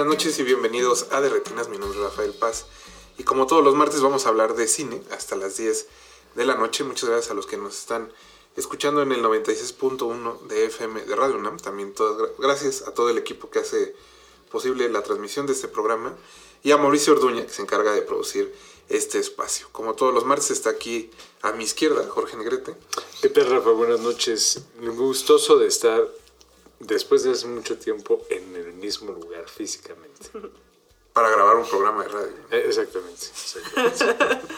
Buenas noches y bienvenidos a De Retinas, mi nombre es Rafael Paz. Y como todos los martes vamos a hablar de cine hasta las 10 de la noche. Muchas gracias a los que nos están escuchando en el 96.1 de FM de Radio UNAM. También todas, gracias a todo el equipo que hace posible la transmisión de este programa. Y a Mauricio Orduña, que se encarga de producir este espacio. Como todos los martes está aquí a mi izquierda Jorge Negrete. ¿Qué tal, Rafa? Buenas noches. Gustoso de estar después de hace mucho tiempo en el mismo lugar físicamente. para grabar un programa de radio. Eh, Exactamente. exactamente.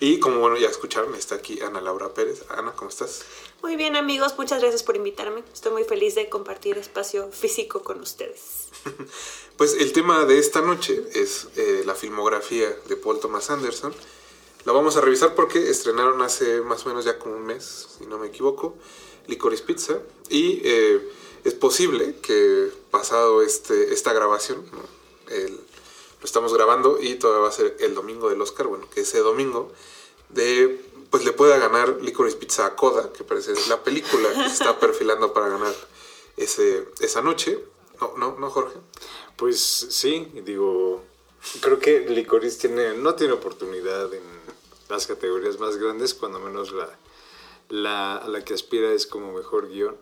Y como bueno ya escucharon, está aquí Ana Laura Pérez. Ana, ¿cómo estás? Muy bien amigos, muchas gracias por invitarme. Estoy muy feliz de compartir espacio físico con ustedes. Pues el tema de esta noche es eh, la filmografía de Paul Thomas Anderson. La vamos a revisar porque estrenaron hace más o menos ya como un mes, si no me equivoco, Licorice Pizza. Y eh, es posible que pasado este, esta grabación, lo estamos grabando y todavía va a ser el domingo del Oscar, bueno, que ese domingo de pues le pueda ganar Licorice Pizza a Coda, que parece la película que se está perfilando para ganar ese, esa noche. No, no, no, Jorge. Pues sí, digo, creo que Licorice tiene, no tiene oportunidad en las categorías más grandes, cuando menos la, la, a la que aspira es como mejor guion.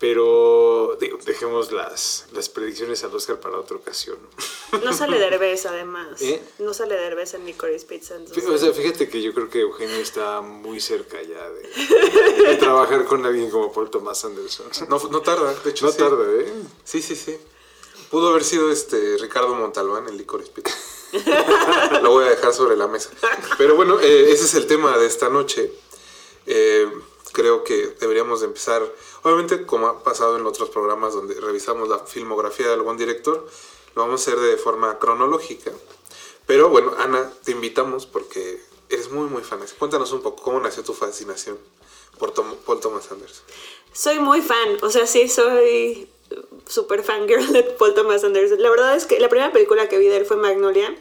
Pero digo, dejemos las, las predicciones al Oscar para otra ocasión. No sale Derbez además. ¿Eh? No sale Derbez en Licorice Pizza. entonces- O sea, fíjate que yo creo que Eugenio está muy cerca ya de, de trabajar con alguien como Paul Thomas Anderson. No, no tarda, de hecho. No sí. tarda, ¿eh? Sí, sí, sí. Pudo haber sido este Ricardo Montalbán en Licorice Pizza. Lo voy a dejar sobre la mesa. Pero bueno, eh, ese es el tema de esta noche. Eh, creo que deberíamos de empezar, obviamente como ha pasado en otros programas donde revisamos la filmografía de algún director, lo vamos a hacer de forma cronológica. Pero bueno, Ana, te invitamos porque eres muy, muy fan. Cuéntanos un poco cómo nació tu fascinación por Paul Thomas Anderson. Soy muy fan, o sea, sí, soy super fangirl de Paul Thomas Anderson. La verdad es que la primera película que vi de él fue Magnolia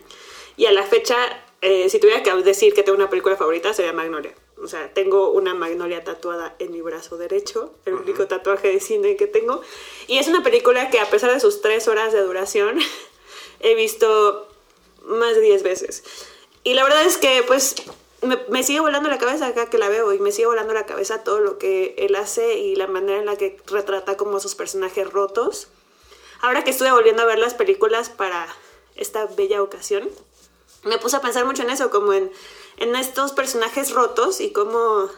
y a la fecha, eh, si tuviera que decir que tengo una película favorita, sería Magnolia. O sea, tengo una magnolia tatuada en mi brazo derecho, el único tatuaje de cine que tengo. Y es una película que a pesar de sus tres horas de duración, he visto más de 10 veces. Y la verdad es que, pues, me, me sigue volando la cabeza acá que la veo y me sigue volando la cabeza todo lo que él hace y la manera en la que retrata como a sus personajes rotos. Ahora que estuve volviendo a ver las películas para esta bella ocasión, me puse a pensar mucho en eso, como en, en estos personajes rotos y cómo,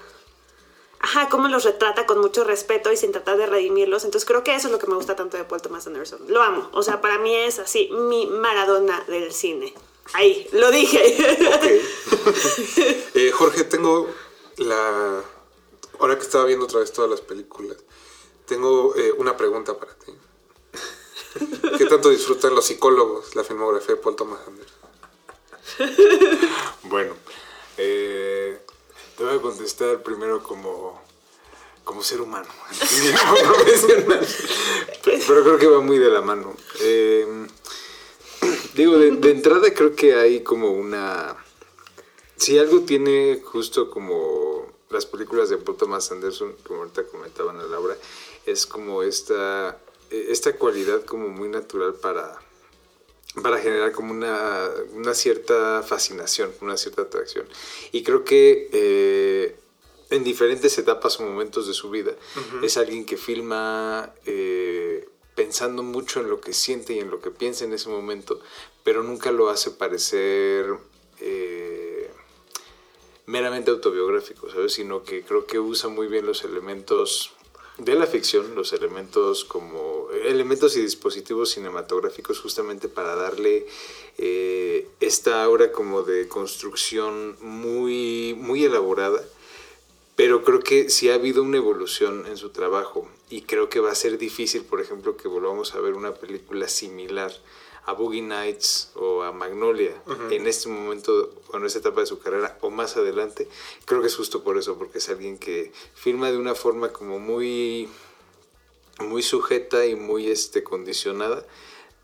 ajá, cómo los retrata con mucho respeto y sin tratar de redimirlos. Entonces creo que eso es lo que me gusta tanto de Paul Thomas Anderson. Lo amo. O sea, para mí es así, mi Maradona del cine. Ahí, lo dije. Eh, Jorge, tengo la... Ahora que estaba viendo otra vez todas las películas, tengo eh, una pregunta para ti. ¿Qué tanto disfrutan los psicólogos la filmografía de Paul Thomas Anderson? Bueno, eh, te voy a contestar primero como, como ser humano, profesional. Pero, pero creo que va muy de la mano. Eh, digo, de, de entrada creo que hay como una... Si algo tiene justo como las películas de Paul Thomas Anderson, como ahorita comentaban a Laura, es como esta, esta cualidad como muy natural para, para generar como una, una cierta fascinación, una cierta atracción. Y creo que eh, en diferentes etapas o momentos de su vida es alguien que filma eh, pensando mucho en lo que siente y en lo que piensa en ese momento, pero nunca lo hace parecer... eh, meramente autobiográfico, ¿sabes? Sino que creo que usa muy bien los elementos de la ficción, los elementos como elementos y dispositivos cinematográficos justamente para darle eh, esta aura como de construcción muy, muy elaborada, pero creo que sí ha habido una evolución en su trabajo y creo que va a ser difícil, por ejemplo, que volvamos a ver una película similar a Boogie Nights o a Magnolia en este momento o en esta etapa de su carrera o más adelante, creo que es justo por eso, porque es alguien que filma de una forma como muy, muy sujeta y muy este, condicionada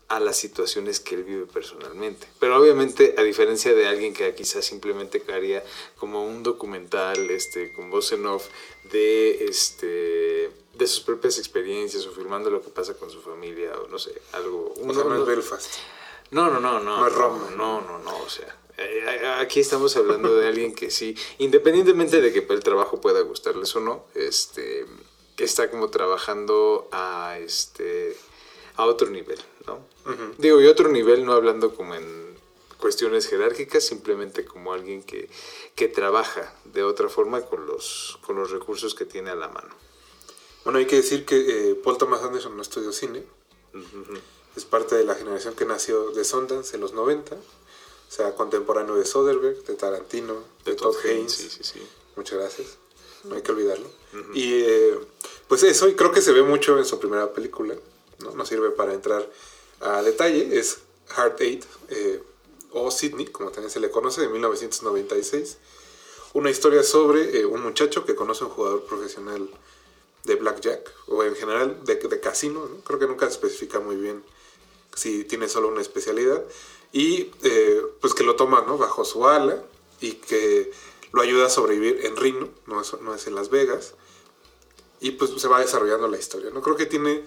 a las situaciones que él vive personalmente. Pero obviamente, a diferencia de alguien que quizás simplemente haría como un documental este, con voz en off de, este, de sus propias experiencias o filmando lo que pasa con su familia o no sé, algo... O sea, no es Belfast. No, no, no, no. No es Roma. No, no, no, o sea... eh, Aquí estamos hablando de alguien que sí, independientemente de que el trabajo pueda gustarles o no, este, que está como trabajando a este, a otro nivel, ¿no? Digo, y otro nivel no hablando como en cuestiones jerárquicas, simplemente como alguien que, que trabaja de otra forma con los, con los recursos que tiene a la mano. Bueno, hay que decir que eh, Paul Thomas Anderson no estudió cine. Es parte de la generación que nació de Sundance en los 90. O sea, contemporáneo de Soderbergh, de Tarantino, de, Todd, Haynes. Sí, sí, sí. Muchas gracias. No hay que olvidarlo. Y eh, pues eso, y creo que se ve mucho en su primera película. No, sirve para entrar a detalle. Es Heart Eight, eh, o Sydney, como también se le conoce, de 1996. Una historia sobre eh, un muchacho que conoce a un jugador profesional de blackjack, o en general de, casino. ¿no? Creo que nunca especifica muy bien si tiene solo una especialidad. Y eh, pues que lo toma ¿no? bajo su ala y que lo ayuda a sobrevivir en Reno, no es, no es en Las Vegas. Y pues se va desarrollando la historia. ¿no? Creo que tiene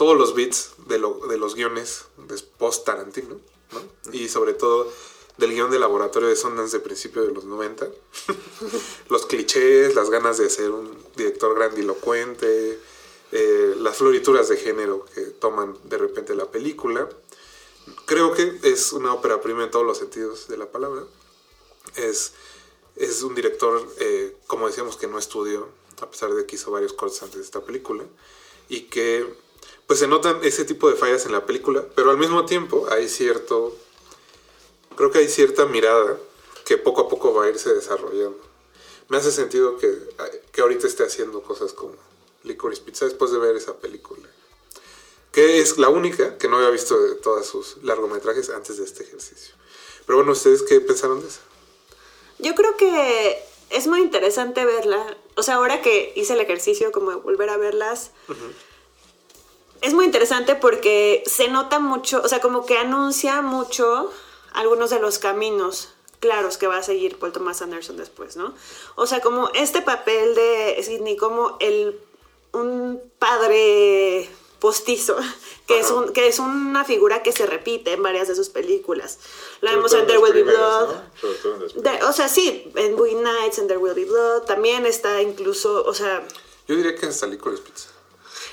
todos los bits de, lo, de los guiones de post Tarantino, ¿no? Y sobre todo del guion de laboratorio de Sundance de principio de los 90. los clichés, las ganas de ser un director grandilocuente, eh, las florituras de género que toman de repente la película. Creo que es una ópera prima en todos los sentidos de la palabra. Es, es un director, eh, como decíamos, que no estudió, a pesar de que hizo varios cortes antes de esta película, y que pues se notan ese tipo de fallas en la película, pero al mismo tiempo hay cierto, creo que hay cierta mirada que poco a poco va a irse desarrollando. Me hace sentido que, que ahorita esté haciendo cosas como Licorice Pizza después de ver esa película. Que es la única que no había visto de todas sus largometrajes antes de este ejercicio. Pero bueno, ¿ustedes qué pensaron de eso? Yo creo que es muy interesante verla. O sea, ahora que hice el ejercicio como de volver a verlas, es muy interesante porque se nota mucho, o sea, como que anuncia mucho algunos de los caminos claros que va a seguir Paul Thomas Anderson después, ¿no? O sea, como este papel de Sidney como el un padre postizo, que es, un, que es una figura que se repite en varias de sus películas. La vemos en There Will Be Blood. De- o sea, sí, en Boogie Nights, en There Will Be Blood. También está incluso, o sea, Yo diría que hasta Licorice Pizza.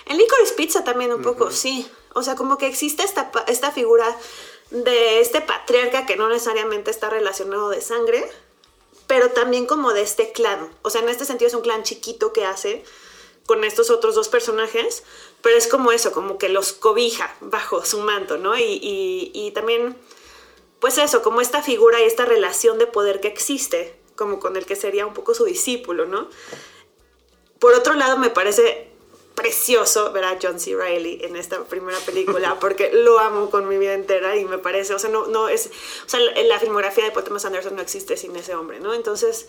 En Licorice Pizza también un poco, sí. O sea, como que existe esta, esta figura de este patriarca que no necesariamente está relacionado de sangre, pero también como de este clan. O sea, en este sentido es un clan chiquito que hace con estos otros dos personajes, pero es como eso, como que los cobija bajo su manto, ¿no? Y, y- y también, pues eso, como esta figura y esta relación de poder que existe, como con el que sería un poco su discípulo, ¿no? Por otro lado, me parece precioso ver a John C. Reilly en esta primera película porque lo amo con mi vida entera y me parece, o sea, no, no es, o sea, la, filmografía de Paul Thomas Anderson no existe sin ese hombre, ¿no? Entonces,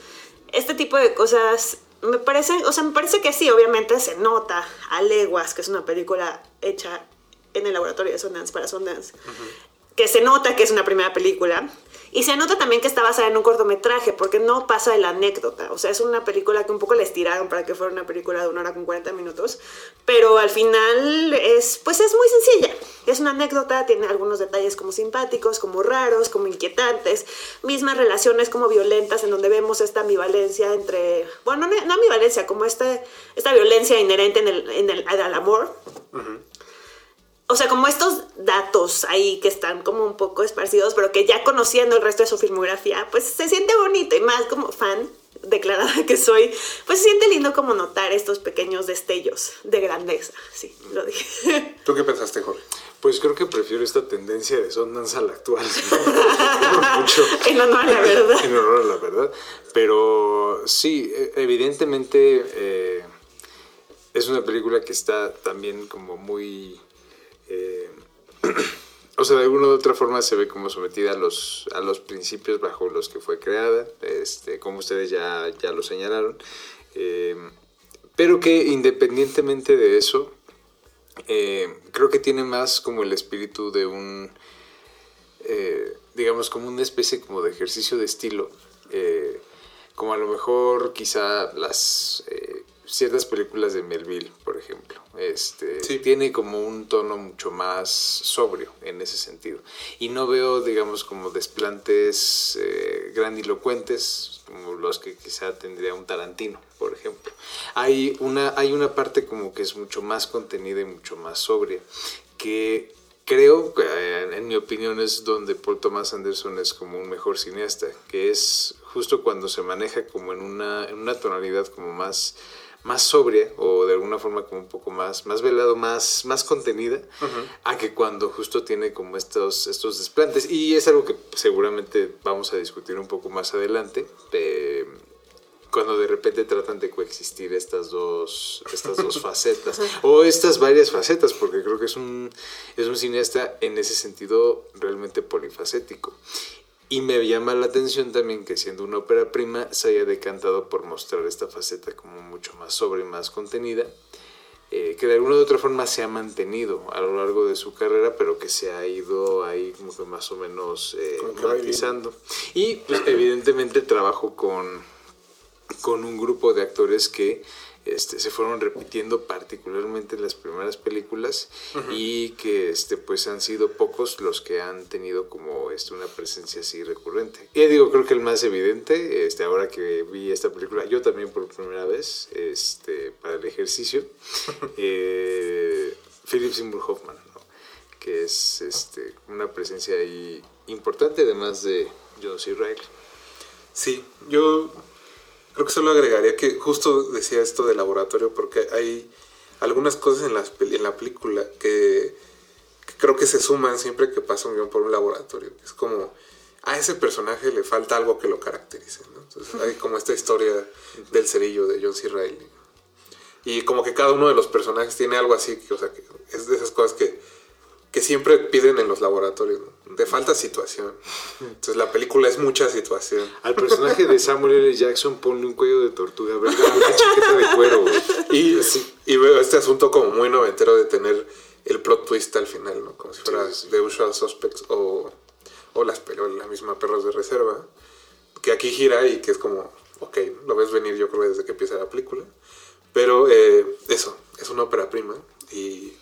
este tipo de cosas me parece, o sea, me parece que sí, obviamente se nota a leguas que es una película hecha en el laboratorio de Sundance para Sundance, que se nota que es una primera película. Y se nota también que está basada en un cortometraje, porque no pasa de la anécdota. O sea, es una película que un poco la estiraron para que fuera una película de una hora con 40 minutos. Pero al final es, pues es muy sencilla. Es una anécdota, tiene algunos detalles como simpáticos, como raros, como inquietantes. Mismas relaciones como violentas, en donde vemos esta ambivalencia entre, bueno, no, no ambivalencia, como este, esta violencia inherente en el, en el, al amor o sea, como estos datos ahí que están como un poco esparcidos, pero que ya conociendo el resto de su filmografía, pues se siente bonito y más como fan declarada que soy, pues se siente lindo como notar estos pequeños destellos de grandeza. Sí, lo dije. ¿Tú qué pensaste, Jorge? Pues creo que prefiero esta tendencia de Sundance a la actual. ¿no? Mucho. En honor a la verdad. En honor a la verdad. Pero sí, e- evidentemente eh, es una película que está también como muy... eh, o sea, de alguna u otra forma se ve como sometida a los, a los principios bajo los que fue creada, este, como ustedes ya, ya lo señalaron. Eh, pero que independientemente de eso, eh, creo que tiene más como el espíritu de un, digamos, como una especie como de ejercicio de estilo, como a lo mejor quizá las ciertas películas de Melville, por ejemplo, este, Sí. tiene como un tono mucho más sobrio en ese sentido. Y no veo, digamos, como desplantes eh, grandilocuentes, como los que quizá tendría un Tarantino, por ejemplo. Hay una, hay una parte como que es mucho más contenida y mucho más sobria, que creo, eh, en mi opinión, es donde Paul Thomas Anderson es como un mejor cineasta, que es justo cuando se maneja como en una, en una tonalidad como más, más sobria o de alguna forma como un poco más, más velado, más, más contenida, a que cuando justo tiene como estos, estos desplantes. Y es algo que seguramente vamos a discutir un poco más adelante. eh, cuando de repente tratan de coexistir estas dos, estas dos facetas, o estas varias facetas, porque creo que es un, es un cineasta en ese sentido realmente polifacético. Y me llama la atención también que siendo una ópera prima se haya decantado por mostrar esta faceta como mucho más sobre y más contenida, eh, que de alguna u otra forma se ha mantenido a lo largo de su carrera, pero que se ha ido ahí como que más o menos eh, matizando. Y pues evidentemente trabajo con, con un grupo de actores que este, se fueron repitiendo particularmente en las primeras películas y que este, pues han sido pocos los que han tenido como este, una presencia así recurrente. Y digo, creo que el más evidente, este, ahora que vi esta película, yo también por primera vez, este, para el ejercicio, eh, Philip Seymour Hoffman, ¿no? que es este, una presencia ahí importante, además de John C. Reilly. Sí, yo creo que solo agregaría que justo decía esto de laboratorio porque hay algunas cosas en, las, en la película que, creo que se suman siempre que pasa un guion por un laboratorio. Es como, a ese personaje le falta algo que lo caracterice. Entonces hay como esta historia del cerillo de John C. Reilly. Y como que cada uno de los personajes tiene algo así, que, o sea, que es de esas cosas que, que siempre piden en los laboratorios. ¿no? Te falta situación. Entonces la película es mucha situación. Al personaje de Samuel L. Jackson ponle un cuello de tortuga, ¿verdad? Una chaqueta de cuero, güey. Y, y veo este asunto como muy noventero de tener el plot twist al final, ¿no? Como si fuera Sí, sí, sí. The Usual Suspects o, o las pero la misma Perros de Reserva, que aquí gira y que es como, ok, lo ves venir yo creo desde que empieza la película. Pero eh, eso, es una ópera prima y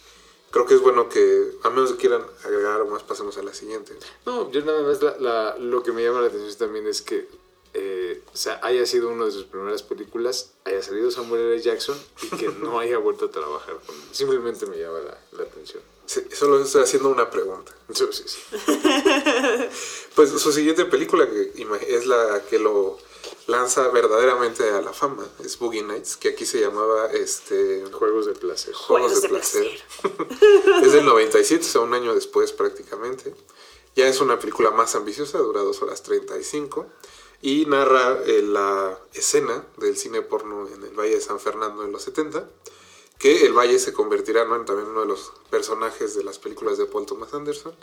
creo que es bueno que, a menos que quieran agregar más, pasemos a la siguiente. No, yo nada más la- la- lo que me llama la atención también es que eh, o sea, haya sido una de sus primeras películas, haya salido Samuel L. Jackson y que no haya vuelto a trabajar con él. Simplemente me llama la, la atención. Sí, solo estoy haciendo una pregunta. Sí, sí, sí. Pues su siguiente película que es la que lo lanza verdaderamente a la fama, es Boogie Nights, que aquí se llamaba este Juegos de placer. Juegos de Placer. es del 97, o sea, un año después prácticamente. Ya es una película más ambiciosa, dura 2 horas 35 y narra eh, la escena del cine porno en el Valle de San Fernando en los 70, que el Valle se convertirá ¿no? en también uno de los personajes de las películas de Paul Thomas Anderson.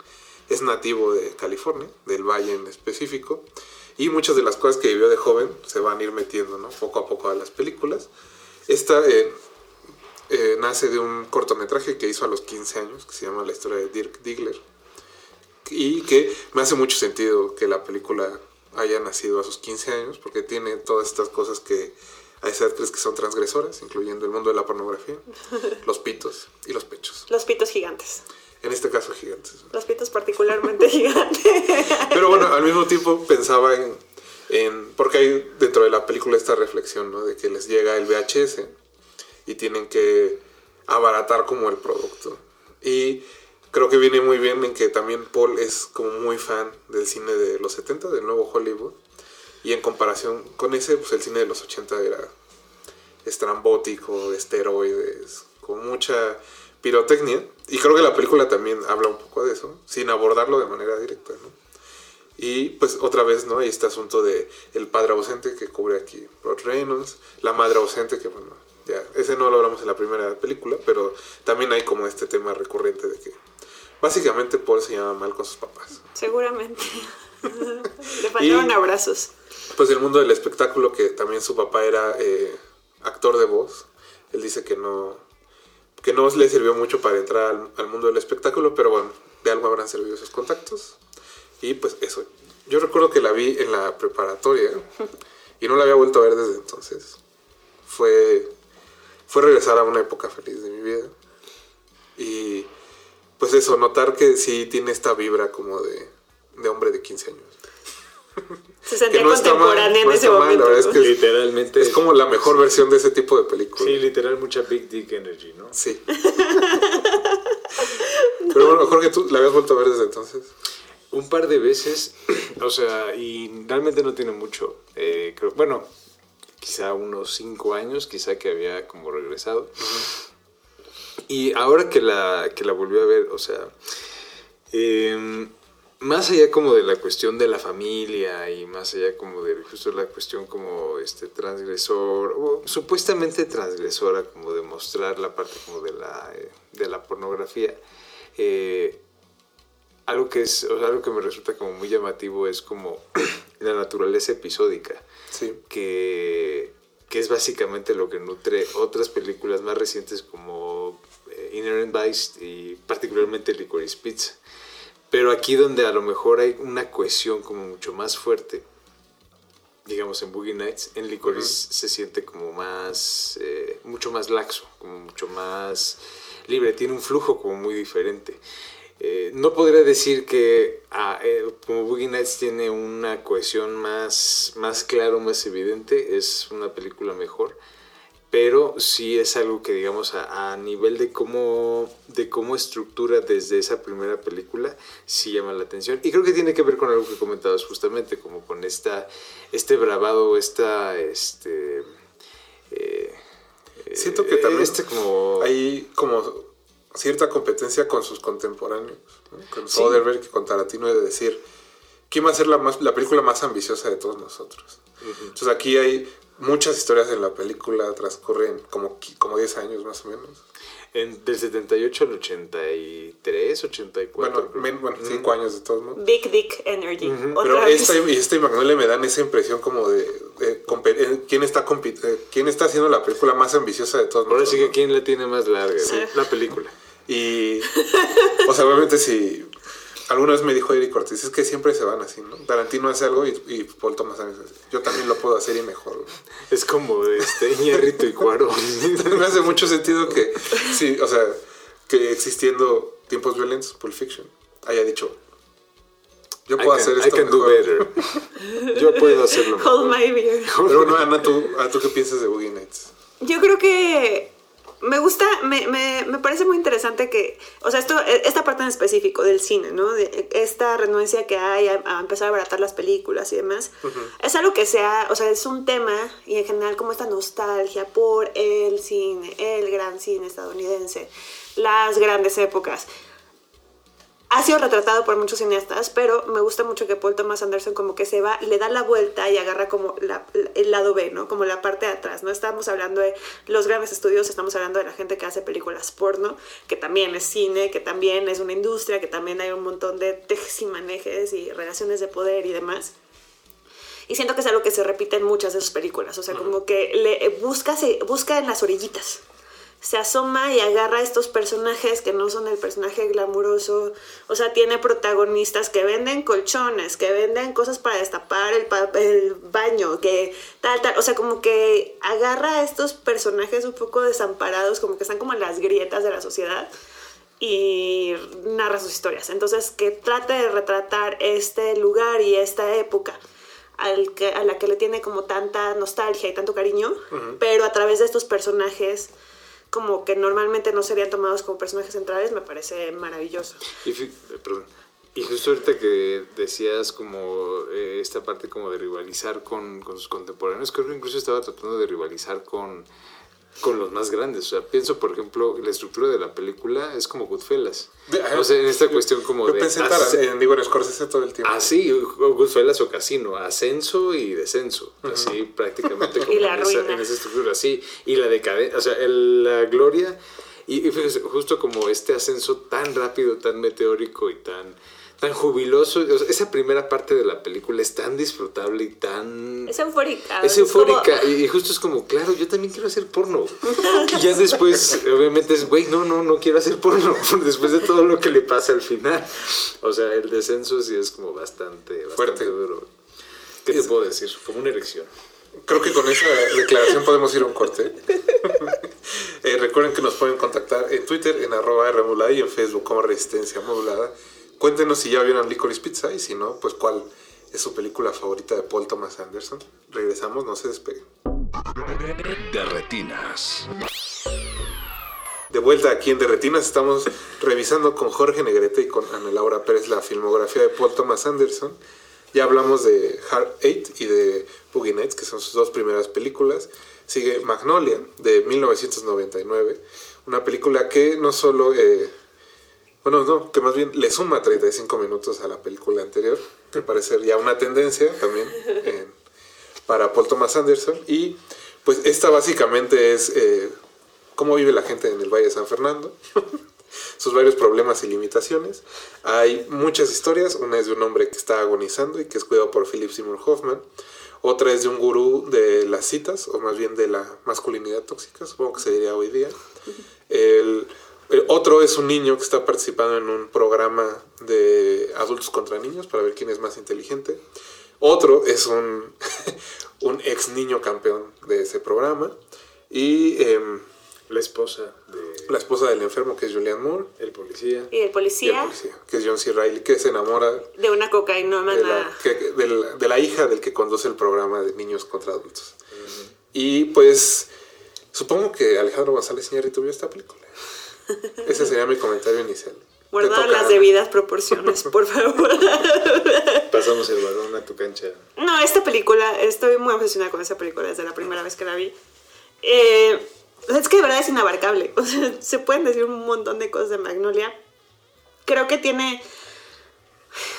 Es nativo de California, del Valle en específico, y muchas de las cosas que vivió de joven se van a ir metiendo ¿no? poco a poco a las películas. Esta eh, eh, nace de un cortometraje que hizo a los 15 años, que se llama La historia de Dirk Diggler, y que me hace mucho sentido que la película haya nacido a sus 15 años, porque tiene todas estas cosas que a esa edad crees que son transgresoras, incluyendo el mundo de la pornografía, los pitos y los pechos. Los pitos gigantes. En este caso, gigantes. Los pitos particularmente gigantes. Pero bueno, al mismo tiempo pensaba en, en- porque hay dentro de la película esta reflexión, ¿no? De que les llega el VHS y tienen que abaratar como el producto. Y creo que viene muy bien en que también Paul es como muy fan del cine de los 70, del nuevo Hollywood. Y en comparación con ese, pues el cine de los 80 era estrambótico, de esteroides, con mucha pirotecnia. Y creo que la película también habla un poco de eso, sin abordarlo de manera directa, ¿no? Y pues otra vez, ¿no? Hay este asunto de el padre ausente que cubre aquí Rod Reynolds, la madre ausente que, bueno, ya, ese no lo hablamos en la primera película, pero también hay como este tema recurrente de que Básicamente Paul se llama mal con sus papás. Seguramente. Le faltaron abrazos. Pues el mundo del espectáculo, que también su papá era eh, actor de voz. Él dice que no, que no le sirvió mucho para entrar al, al mundo del espectáculo, pero bueno, de algo habrán servido sus contactos. Y pues eso. Yo recuerdo que la vi en la preparatoria y no la había vuelto a ver desde entonces. Fue, fue regresar a una época feliz de mi vida. Y pues eso, notar que sí tiene esta vibra como de, de hombre de 15 años. Se sentía no está mal, contemporánea en no ese mal, la momento. verdad es que es- Literalmente. Es como la mejor versión de ese tipo de película. Sí, literal, mucha Big Dick Energy, ¿no? Sí. Pero bueno, Jorge, ¿tú la habías vuelto a ver desde entonces? Un par de veces, o sea, y realmente no tiene mucho. Eh, creo, bueno, quizá unos cinco años, quizá que había como regresado. Y ahora que la, que la volví a ver, o sea, em, más allá como de la cuestión de la familia y más allá como de justo la cuestión como este transgresor, o supuestamente transgresora, como de mostrar la parte como de la, eh, de la pornografía, eh, algo que es, o sea, algo que me resulta como muy llamativo es como la naturaleza episódica Sí. que, que es básicamente lo que nutre otras películas más recientes como eh, Inherent Vice y particularmente Licorice Pizza. Pero aquí donde a lo mejor hay una cohesión como mucho más fuerte, digamos en Boogie Nights, en Licorice se siente como más, eh, mucho más laxo, como mucho más libre, tiene un flujo como muy diferente. Eh, no podría decir que ah, eh, como Boogie Nights tiene una cohesión más, más claro, más evidente, es una película mejor, pero sí es algo que digamos a, a nivel de cómo, de cómo estructura desde esa primera película, sí llama la atención. Y creo que tiene que ver con algo que comentabas justamente, como con esta, este bravado, esta... Este, eh, Siento que también este como... Hay como cierta competencia con sus contemporáneos, ¿no? con Sí. Soderbergh y con Tarantino de decir quién va a ser la, más, la película más ambiciosa de todos nosotros. Entonces aquí hay muchas historias en la película, transcurren como, como 10 años más o menos. En- del 78 al 83, 84. Bueno, creo. men- bueno 5 años de todos modos. Big Dick Energy. Pero vez. esta y, esta y Magnolia me dan esa impresión como de, de eh, quién está eh, quién está haciendo la película más ambiciosa de todos Ahora sí que quién la tiene más larga, Sí. ¿no? la película. Y, o sea, obviamente si alguna vez me dijo Eric Ortiz, es que siempre se van así, ¿no? Tarantino hace algo y, y Paul Thomas Anderson yo también lo puedo hacer y mejor. güey". Es como este Iñárritu y Cuaro. me hace mucho sentido que, sí, o sea, que existiendo tiempos violentos, Pulp Fiction, haya dicho, yo I puedo can, hacer I esto can do mejor". better. Yo puedo hacerlo Hold mejor. my beer. Pero bueno, Ana, ¿tú, Ana, ¿tú qué piensas de Boogie Nights? Yo creo que me gusta, me, me, me parece muy interesante que, o sea, esto, esta parte en específico del cine, ¿no? De esta renuencia que hay a, a empezar a abaratar las películas y demás, es algo que sea, o sea, es un tema y en general como esta nostalgia por el cine, el gran cine estadounidense, las grandes épocas. Ha sido retratado por muchos cineastas, pero me gusta mucho que Paul Thomas Anderson como que se va, le da la vuelta y agarra como la- el lado B, ¿no? Como la parte de atrás, ¿no? Estamos hablando de los grandes estudios, estamos hablando de la gente que hace películas porno, que también es cine, que también es una industria, que también hay un montón de tejes y manejes y relaciones de poder y demás. Y siento que es algo que se repite en muchas de sus películas, o sea, como que le busca, se, busca en las orillitas se asoma y agarra a estos personajes que no son el personaje glamuroso. O sea, tiene protagonistas que venden colchones, que venden cosas para destapar el, baño, que tal, tal. O sea, como que agarra a estos personajes un poco desamparados, como que están como en las grietas de la sociedad y narra sus historias. Entonces, que trate de retratar este lugar y esta época al que, a la que le tiene como tanta nostalgia y tanto cariño, pero a través de estos personajes como que normalmente no serían tomados como personajes centrales, me parece maravilloso. Y, eh, perdón. Y justo ahorita que decías como eh, esta parte como de rivalizar con, con sus contemporáneos, creo que incluso estaba tratando de rivalizar con, con los más grandes. O sea, pienso, por ejemplo, la estructura de la película es como Goodfellas. De- o sea, en esta cuestión como Yo de... pensé en, en, digo, en Scorsese todo el tiempo. Así, o Goodfellas o Casino, ascenso y descenso, así prácticamente como Y la en, esa, en esa estructura, así, y la decadencia, o sea, el- la gloria Y, y fíjese, justo como este ascenso tan rápido, tan meteórico y tan, tan jubiloso, o sea, esa primera parte de la película es tan disfrutable y tan... Es eufórica. Es eufórica y y justo es como, claro, yo también quiero hacer porno. Y ya después, obviamente es, güey, no, no, no quiero hacer porno. Después de todo lo que le pasa al final. O sea, el descenso sí es como bastante, bastante Fuerte. duro. ¿Qué te puedo decir? Como una erección. Creo que con esa declaración podemos ir a un corte. Eh, recuerden que nos pueden contactar en Twitter en arroba y en Facebook como Resistencia Modulada. Cuéntenos si ya vieron Licorice Pizza y si no, pues cuál es su película favorita de Paul Thomas Anderson. Regresamos, no se despeguen. De retinas. De vuelta aquí en Derretinas estamos revisando con Jorge Negrete y con Ana Laura Pérez la filmografía de Paul Thomas Anderson. Ya hablamos de Heart Eight y de Boogie Nights, que son sus dos primeras películas. Sigue Magnolia, de 1999, una película que no solo, eh, bueno, no, que más bien le suma 35 minutos a la película anterior, que parece ya una tendencia también eh, para Paul Thomas Anderson. Y pues esta básicamente es eh, cómo vive la gente en el Valle de San Fernando, sus varios problemas y limitaciones. Hay muchas historias, una es de un hombre que está agonizando y que es cuidado por Philip Seymour Hoffman. Otra es de un gurú de las citas, o más bien de la masculinidad tóxica, supongo que se diría hoy día. El, el otro es un niño que está participando en un programa de adultos contra niños para ver quién es más inteligente. Otro es un, un ex niño campeón de ese programa. Y em, La esposa de la esposa del enfermo, que es Julianne Moore. el policía. Y el Y el policía, que es John C. Reilly, que se enamora de una de cocainómana. la, que- de la- de la hija del que conduce el programa de niños contra adultos. Y pues supongo que Alejandro González Iñárritu vio esta película. Ese sería mi comentario inicial. Guardar las debidas proporciones, por favor. Pasamos el balón a tu cancha. No, esta película, estoy muy obsesionada con esa película desde la primera vez que la vi. Eh, es que de verdad es inabarcable. O sea, se pueden decir un montón de cosas de Magnolia. Creo que tiene.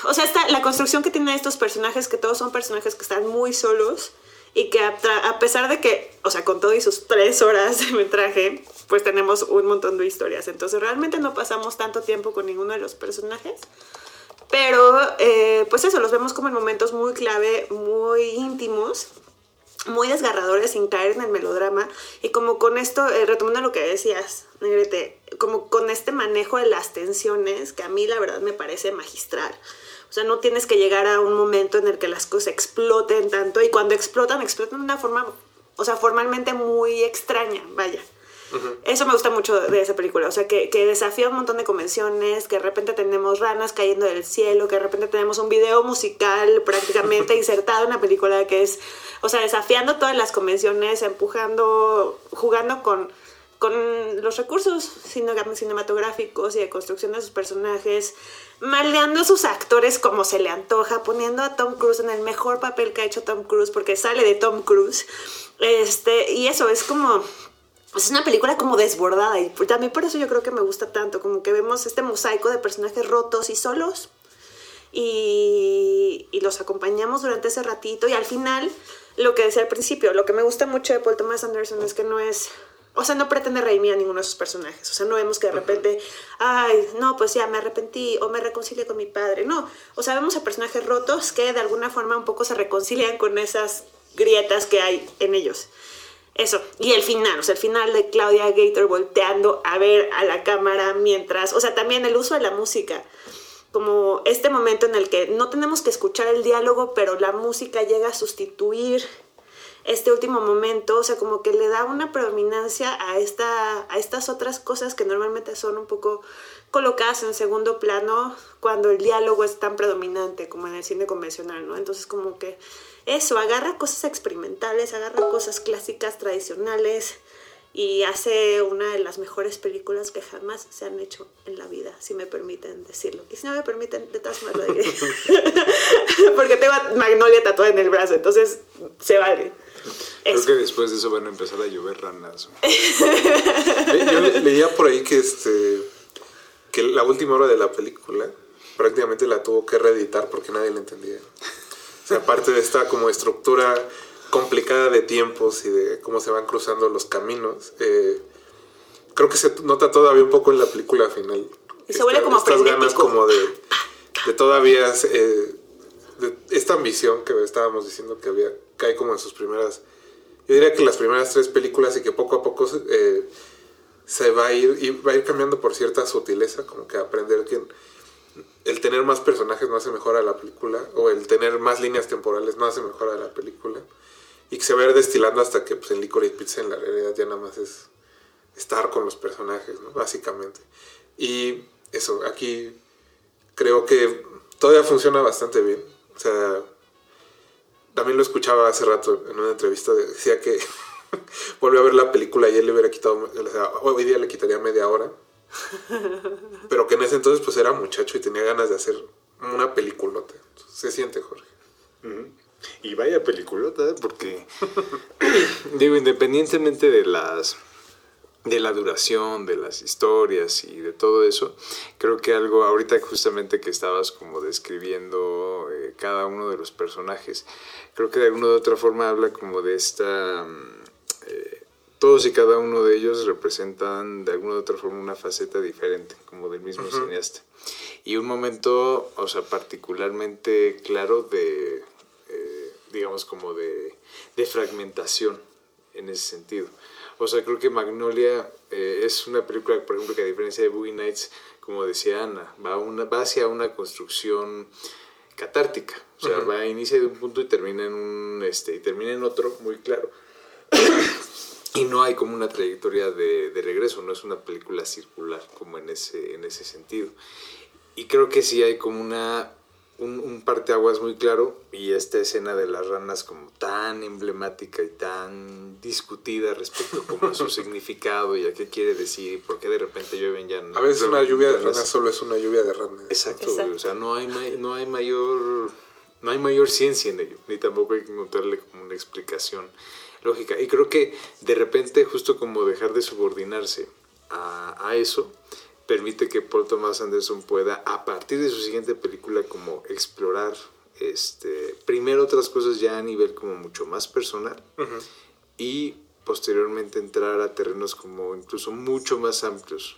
O sea, esta, la construcción que tiene estos personajes, que todos son personajes que están muy solos y que a, pesar de que, o sea, con todo y sus tres horas de metraje, pues tenemos un montón de historias. Entonces realmente no pasamos tanto tiempo con ninguno de los personajes. Pero, eh, pues eso, los vemos como en momentos muy clave, muy íntimos, muy desgarradores sin caer en el melodrama. Y como con esto, eh, retomando lo que decías, Negrete, como con este manejo de las tensiones, que a mí la verdad me parece magistral. O sea, no tienes que llegar a un momento en el que las cosas exploten tanto. Y cuando explotan, explotan de una forma, o sea, formalmente muy extraña, vaya. Eso me gusta mucho de esa película, o sea, que, que desafía un montón de convenciones, que de repente tenemos ranas cayendo del cielo, que de repente tenemos un video musical prácticamente insertado en la película, que es, o sea, desafiando todas las convenciones, empujando, jugando con, con los recursos cine- cinematográficos y de construcción de sus personajes, maleando a sus actores como se le antoja, poniendo a Tom Cruise en el mejor papel que ha hecho Tom Cruise, porque sale de Tom Cruise, este, y eso es como es una película como desbordada y también por eso yo creo que me gusta tanto, como que vemos este mosaico de personajes rotos y solos y los acompañamos durante ese ratito y al final, lo que decía al principio, lo que me gusta mucho de Paul Thomas Anderson es que no es, o sea, no pretende redimir a ninguno de sus personajes, o sea, no vemos que de repente, ay, no, pues ya me arrepentí o me reconcilié con mi padre, no, o sea, vemos a personajes rotos que de alguna forma un poco se reconcilian con esas grietas que hay en ellos. Eso, y el final, o sea, el final de Claudia Gator volteando a ver a la cámara mientras, o sea, también el uso de la música, como este momento en el que no tenemos que escuchar el diálogo, pero la música llega a sustituir este último momento, o sea, como que le da una predominancia a, esta, a estas otras cosas que normalmente son un poco colocadas en segundo plano cuando el diálogo es tan predominante como en el cine convencional, ¿no? Entonces como que eso, agarra cosas experimentales, agarra cosas clásicas, tradicionales y hace una de las mejores películas que jamás se han hecho en la vida, si me permiten decirlo. Y si no me permiten, de todas maneras lo diré. Porque tengo a Magnolia tatuada en el brazo, entonces se vale. Creo Eso. que después de eso van a empezar a llover ranas. Yo le- leía por ahí que este que la última hora de la película prácticamente la tuvo que reeditar porque nadie la entendía. O sea, aparte de esta como estructura complicada de tiempos y de cómo se van cruzando los caminos, eh, creo que se nota todavía un poco en la película final. Y se vuelve como Estas ganas como de, de todavía, eh, de esta ambición que estábamos diciendo que había, hay como en sus primeras, yo diría que las primeras tres películas y que poco a poco eh, se va a ir, y va a ir cambiando por cierta sutileza, como que aprender que el tener más personajes no hace mejor a la película, o el tener más líneas temporales no hace mejor a la película, y que se va a ir destilando hasta que pues, en Licorice Pizza en la realidad ya nada más es estar con los personajes, ¿no? básicamente. Y eso, aquí creo que todavía funciona bastante bien. O sea, también lo escuchaba hace rato en una entrevista, decía que volvió a ver la película y él le hubiera quitado, o sea, hoy día le quitaría media hora. Pero que en ese entonces pues era muchacho y tenía ganas de hacer una peliculota. Se siente, Jorge. Y vaya peliculota, ¿eh? porque digo, independientemente de las de la duración, de las historias y de todo eso, creo que algo ahorita justamente que estabas como describiendo eh, cada uno de los personajes, creo que de alguna u otra forma habla como de esta... mm, eh, todos y cada uno de ellos representan de alguna u otra forma una faceta diferente, como del mismo cineasta. Y un momento, o sea, particularmente claro de, digamos, como de, de fragmentación en ese sentido. O sea, creo que Magnolia eh, es una película, por ejemplo, que a diferencia de Boogie Nights, como decía Ana, va, una, va hacia una construcción catártica. O sea, va inicia de un punto y termina en un este y termina en otro muy claro. y no hay como una trayectoria de, de regreso, no es una película circular como en ese, en ese sentido. Y creo que sí hay como una un, un parteaguas muy claro y esta escena de las ranas como tan emblemática y tan discutida respecto como a su significado y a qué quiere decir y por qué de repente llueven ya A veces una lluvia de ranas. solo es una lluvia de ranas. Exacto, Exacto. o sea, no hay, no hay mayor no hay mayor ciencia en ello, ni tampoco hay que encontrarle como una explicación lógica. Y creo que de repente, justo como dejar de subordinarse a, a eso, permite que Paul Thomas Anderson pueda, a partir de su siguiente película, como explorar este, primero otras cosas ya a nivel como mucho más personal y posteriormente entrar a terrenos como incluso mucho más amplios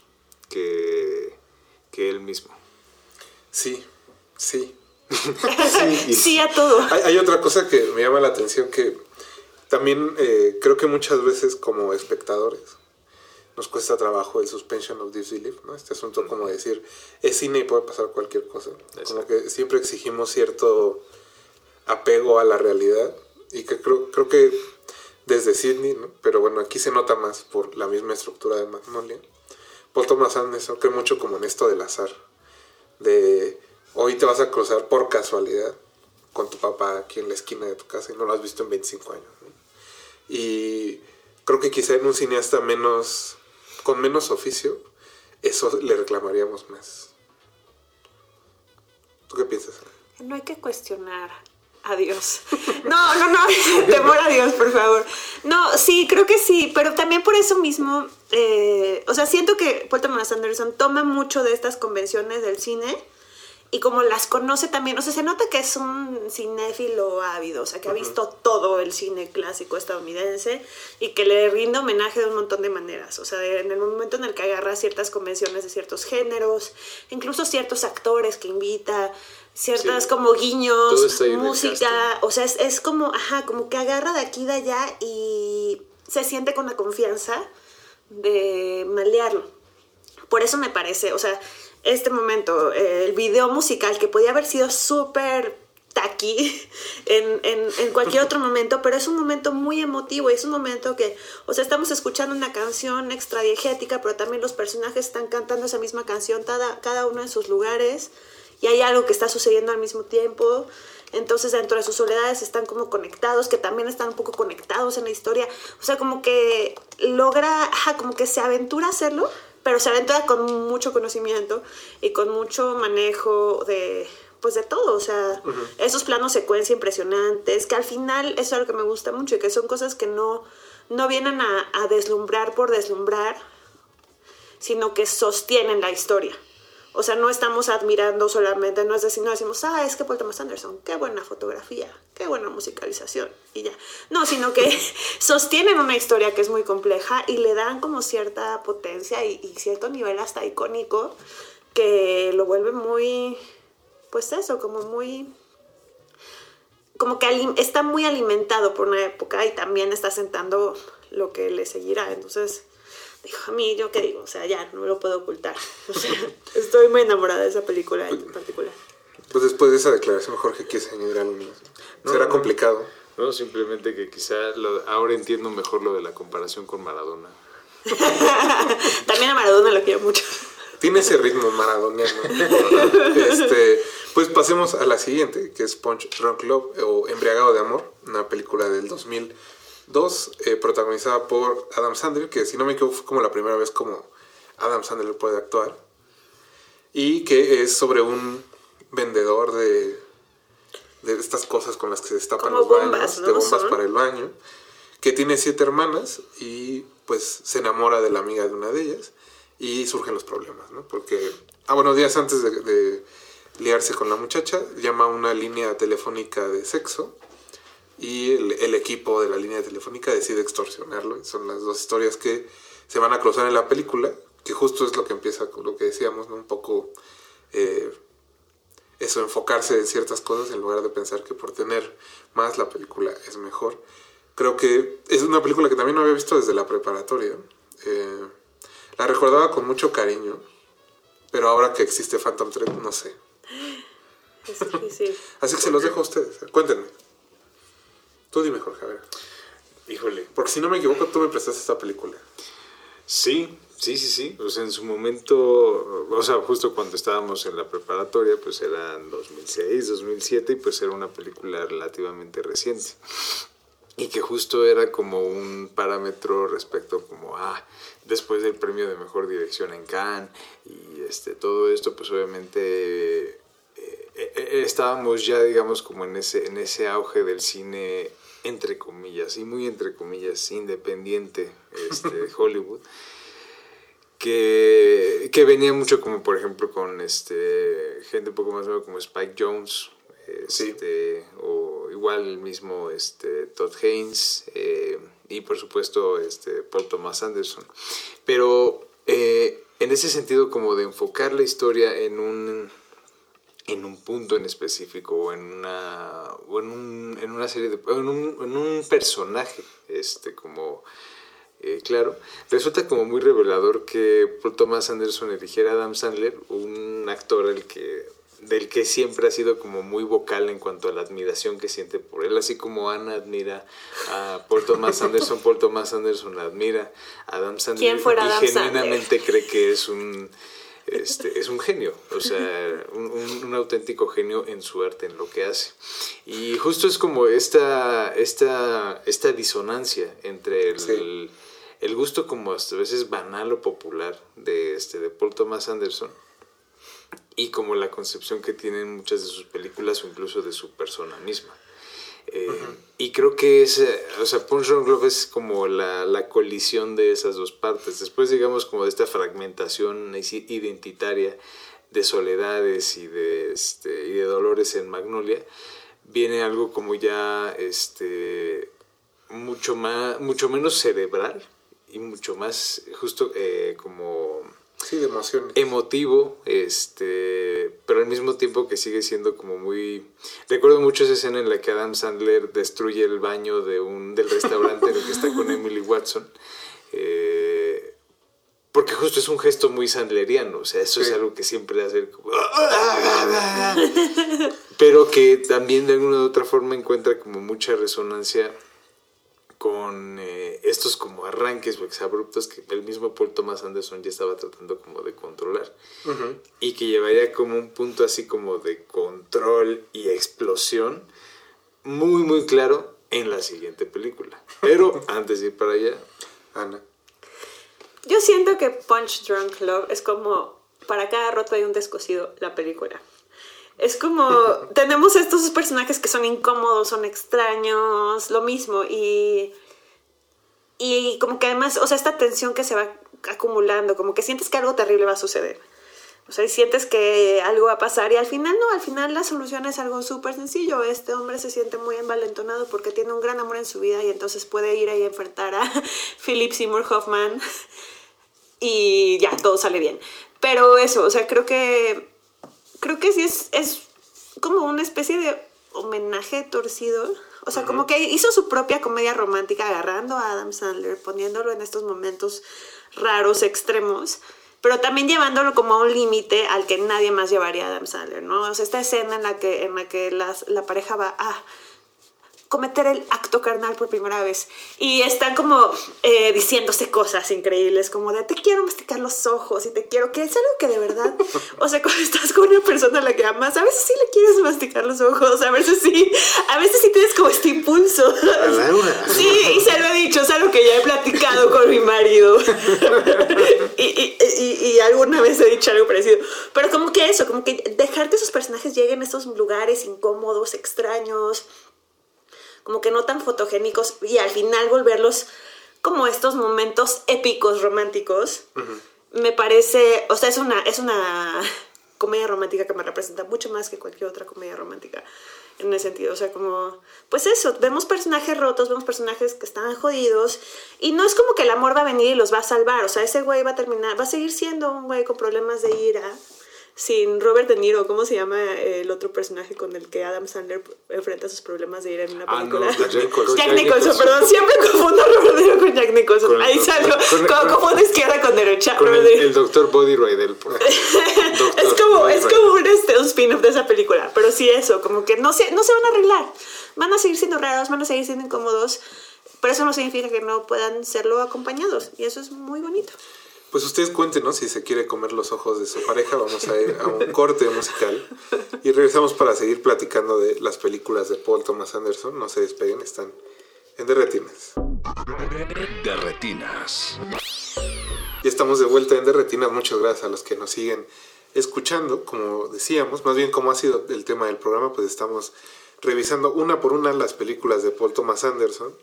que, que él mismo. Sí, sí. sí a todo. Hay, hay otra cosa que me llama la atención que también eh, creo que muchas veces como espectadores nos cuesta trabajo el suspension of disbelief, ¿no? Este asunto como decir, es cine y puede pasar cualquier cosa. Como que siempre exigimos cierto apego a la realidad y que creo, creo que desde Sydney, ¿no? pero bueno, aquí se nota más por la misma estructura de Magnolia. Paul Thomas Anderson cree mucho como en esto del azar, de hoy te vas a cruzar por casualidad con tu papá aquí en la esquina de tu casa y no lo has visto en 25 años. ¿no? Y creo que quizá en un cineasta menos, con menos oficio, eso le reclamaríamos más. ¿Tú qué piensas? No hay que cuestionar a Dios. No, no, no, temor a Dios, por favor. No, sí, creo que sí, pero también por eso mismo, eh, o sea, siento que Paul Thomas Anderson toma mucho de estas convenciones del cine y como las conoce también, o sea, se nota que es un cinéfilo ávido, o sea, que ha visto todo el cine clásico estadounidense y que le rinde homenaje de un montón de maneras, o sea, de- en el momento en el que agarra ciertas convenciones de ciertos géneros, incluso ciertos actores que invita, ciertas Sí. como guiños, música, o sea, es, es como, ajá, como que agarra de aquí y de allá y se siente con la confianza de malearlo. Por eso me parece, o sea, este momento, eh, el video musical que podía haber sido súper taqui en, en, en cualquier otro momento, pero es un momento muy emotivo y es un momento que, o sea, estamos escuchando una canción extra diegética, pero también los personajes están cantando esa misma canción, cada, cada uno en sus lugares, y hay algo que está sucediendo al mismo tiempo. Entonces dentro de sus soledades están como conectados, que también están un poco conectados en la historia. O sea, como que logra, como que se aventura a hacerlo, pero se aventura con mucho conocimiento y con mucho manejo de, pues de todo. O sea, esos planos secuencia impresionantes, que al final eso es algo que me gusta mucho y que son cosas que no, no vienen a, a deslumbrar por deslumbrar, sino que sostienen la historia. O sea, no estamos admirando solamente, no es decir, no decimos, ah, es que Paul Thomas Anderson, qué buena fotografía, qué buena musicalización, y ya. No, sino que sostienen una historia que es muy compleja y le dan como cierta potencia y, y cierto nivel hasta icónico que lo vuelve muy, pues eso, como muy como que está muy alimentado por una época y también está sentando lo que le seguirá. Entonces, dijo, a mí, ¿yo qué digo? O sea, ya, no me lo puedo ocultar. O sea, estoy muy enamorada de esa película en particular. Pues después de esa declaración, Jorge, ¿quieres añadir algo más? No, Será no. complicado. No, simplemente que quizá lo- ahora entiendo mejor lo de la comparación con Maradona. También a Maradona lo quiero mucho. Tiene ese ritmo maradoniano. este, pues pasemos a la siguiente, que es Punch Drunk Love o Embriagado de Amor, una película del 2002, eh, protagonizada por Adam Sandler, que si no me equivoco fue como la primera vez como Adam Sandler puede actuar, y que es sobre un vendedor de, de estas cosas con las que se destapan Como los baños, bombas, ¿no? de bombas Son. para el baño, que tiene siete hermanas y pues se enamora de la amiga de una de ellas y surgen los problemas, ¿no? Porque, ah, bueno, días antes de, de liarse con la muchacha, llama a una línea telefónica de sexo y el, el equipo de la línea telefónica decide extorsionarlo. Son las dos historias que se van a cruzar en la película, que justo es lo que empieza con lo que decíamos, ¿no? Un poco eh, eso, enfocarse en ciertas cosas en lugar de pensar que por tener más la película es mejor. Creo que es una película que también no había visto desde la preparatoria. Eh, la recordaba con mucho cariño, pero ahora que existe Phantom Thread, no sé. Es difícil. Así que se los dejo a ustedes. Cuéntenme. Tú dime, Jorge, a ver. Híjole. Porque si no me equivoco, tú me prestaste esta película. Sí, sí, sí, sí. O sea, en su momento, o sea, justo cuando estábamos en la preparatoria, pues eran 2006, 2007, y pues era una película relativamente reciente. Y que justo era como un parámetro respecto como, ah, después del premio de mejor dirección en Cannes y este, todo esto, pues obviamente eh, eh, estábamos ya, digamos, como en ese, en ese auge del cine, entre comillas, y muy entre comillas, independiente este, de Hollywood, que, que venía mucho como, por ejemplo, con este, gente un poco más nueva como Spike Jones, este, o igual el mismo este, Todd Haynes, eh, y por supuesto este, Paul Thomas Anderson. Pero eh, en ese sentido como de enfocar la historia en un en un punto en específico o en una, o en, un- en una serie de en un, en un personaje este como eh, claro resulta como muy revelador que Paul Thomas Anderson eligiera a Adam Sandler un actor el que del que siempre ha sido como muy vocal en cuanto a la admiración que siente por él, así como Ana admira a Paul Thomas Anderson, Paul Thomas Anderson admira a Adam Sandler ¿Quién fuera y Adam Sandler? genuinamente cree que es un este, es un genio, o sea, un, un- un auténtico genio en su arte, en lo que hace. Y justo es como esta, esta, esta disonancia entre el, Sí. el gusto como hasta a veces banal o popular de, este, de Paul Thomas Anderson y como la concepción que tienen muchas de sus películas o incluso de su persona misma. Eh, Y creo que es, o sea, Punch Drunk Love es como la, la colisión de esas dos partes. Después, digamos, como de esta fragmentación identitaria de soledades y de, este, y de dolores en Magnolia, viene algo como ya este, mucho, más, mucho menos cerebral y mucho más justo eh, como Sí, de emociones. emotivo, este, pero al mismo tiempo que sigue siendo como muy... Recuerdo mucho esa escena en la que Adam Sandler destruye el baño de un, del restaurante en el que está con Emily Watson. eh, porque justo es un gesto muy sandleriano, o sea, eso es algo que siempre hace como... Pero que también de alguna u otra forma encuentra como mucha resonancia con eh, estos como arranques o exabruptos que el mismo Paul Thomas Anderson ya estaba tratando como de controlar y que llevaría como un punto así como de control y explosión muy muy claro en la siguiente película. Pero antes de ir para allá, Ana. Yo siento que Punch Drunk Love es como para cada roto hay un descosido la película. Es como tenemos estos personajes que son incómodos, son extraños, lo mismo y y como que además, o sea, esta tensión que se va acumulando, como que sientes que algo terrible va a suceder. O sea, y sientes que algo va a pasar y al final no, al final la solución es algo súper sencillo. Este hombre se siente muy envalentonado porque tiene un gran amor en su vida y entonces puede ir ahí a enfrentar a Philip Seymour Hoffman y ya, todo sale bien. Pero eso, o sea, creo que creo que sí es, es como una especie de homenaje torcido. O sea, como que hizo su propia comedia romántica agarrando a Adam Sandler, poniéndolo en estos momentos raros, extremos, pero también llevándolo como a un límite al que nadie más llevaría a Adam Sandler, ¿no? O sea, esta escena en la que, en la, que las, la pareja va a cometer el acto carnal por primera vez. Y están como eh, diciéndose cosas increíbles, como de te quiero masticar los ojos y te quiero, que es algo que de verdad, o sea, cuando estás con una persona a la que amas, a veces sí le quieres masticar los ojos, a veces sí, a veces sí tienes como este impulso. Sí, y se lo he dicho, es algo que ya he platicado con mi marido. y, y, y, y alguna vez he dicho algo parecido. Pero como que eso, como que dejar que esos personajes lleguen a estos lugares incómodos, extraños como que no tan fotogénicos y al final volverlos como estos momentos épicos románticos, me parece, o sea, es una, es una comedia romántica que me representa mucho más que cualquier otra comedia romántica en ese sentido, o sea, como, pues eso, vemos personajes rotos, vemos personajes que están jodidos y no es como que el amor va a venir y los va a salvar, o sea, ese güey va a terminar, va a seguir siendo un güey con problemas de ira, sin Robert De Niro, ¿cómo se llama el otro personaje con el que Adam Sandler enfrenta sus problemas de ir en una Ah, película? no, Jack Nicholson. Jack Nicholson, perdón, siempre confundo a Robert De Niro con Jack Nicholson. Con- Ahí salió, con- con- confundo izquierda con derecha. Con el, el doctor Body Rydell. es como, Body es Rydell. como un, este, un spin-off de esa película, pero sí eso, como que no se, no se van a arreglar, van a seguir siendo raros, van a seguir siendo incómodos, pero eso no significa que no puedan serlo acompañados, y eso es muy bonito. Pues ustedes cuéntenos si se quiere comer los ojos de su pareja. Vamos a ir a un corte musical y regresamos para seguir platicando de las películas de Paul Thomas Anderson. No se despeguen, están en Derretinas. De retinas. Ya estamos de vuelta en Derretinas. Muchas gracias a los que nos siguen escuchando. Como decíamos, más bien como ha sido el tema del programa, pues estamos revisando una por una las películas de Paul Thomas Anderson.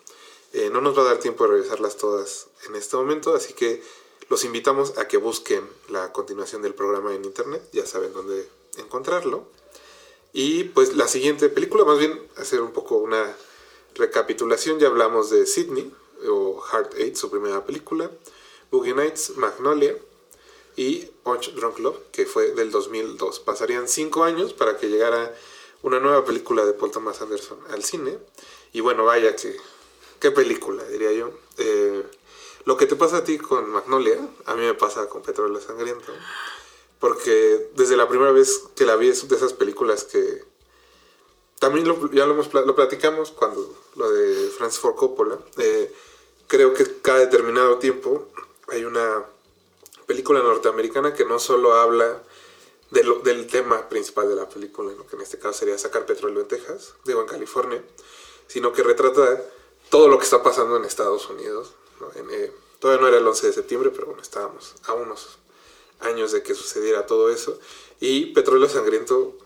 Eh, no nos va a dar tiempo de revisarlas todas en este momento, así que los invitamos a que busquen la continuación del programa en internet. Ya saben dónde encontrarlo. Y pues la siguiente película, más bien hacer un poco una recapitulación. Ya hablamos de Sydney o Heart Eight, su primera película. Boogie Nights, Magnolia y Punch Drunk Love, que fue del 2002. Pasarían cinco años para que llegara una nueva película de Paul Thomas Anderson al cine. Y bueno, vaya que, qué película, diría yo. Eh, lo que te pasa a ti con Magnolia, a mí me pasa con Petróleo Sangriento. Porque desde la primera vez que la vi es de esas películas que también lo, ya lo, hemos, lo platicamos cuando lo de Francis Ford Coppola. Creo que cada determinado tiempo hay una película norteamericana que no solo habla del tema principal de la película, que en este caso sería sacar petróleo en Texas, digo en California, sino que retrata todo lo que está pasando en Estados Unidos. Eh, todavía no era el 11 de septiembre, pero bueno, estábamos a unos años de que sucediera todo eso. Y Petróleo Sangriento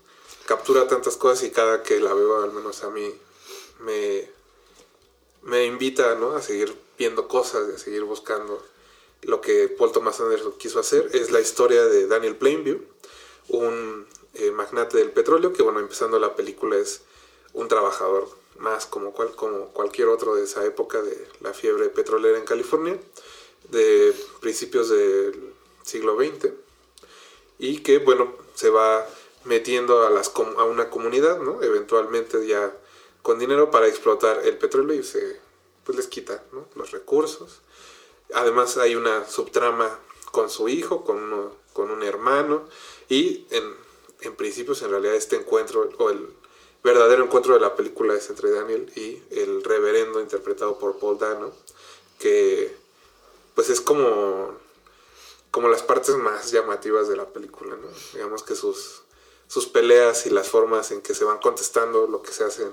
captura tantas cosas y cada que la veo, al menos a mí, me, me invita ¿no? a seguir viendo cosas, a seguir buscando lo que Paul Thomas Anderson quiso hacer. Es la historia de Daniel Plainview, un eh, magnate del petróleo, que bueno, empezando la película es un trabajador más como, cual, como cualquier otro de esa época de la fiebre petrolera en California, de principios del siglo XX, y que bueno, se va metiendo a, las, a una comunidad, ¿no? Eventualmente ya con dinero para explotar el petróleo y se pues les quita los recursos. Además hay una subtrama con su hijo, con, uno- con un hermano y en, en principios en realidad este encuentro o el verdadero encuentro de la película es entre Daniel y el reverendo interpretado por Paul Dano que pues es como como las partes más llamativas de la película, ¿no? Digamos que sus, sus peleas y las formas en que se van contestando lo que se hacen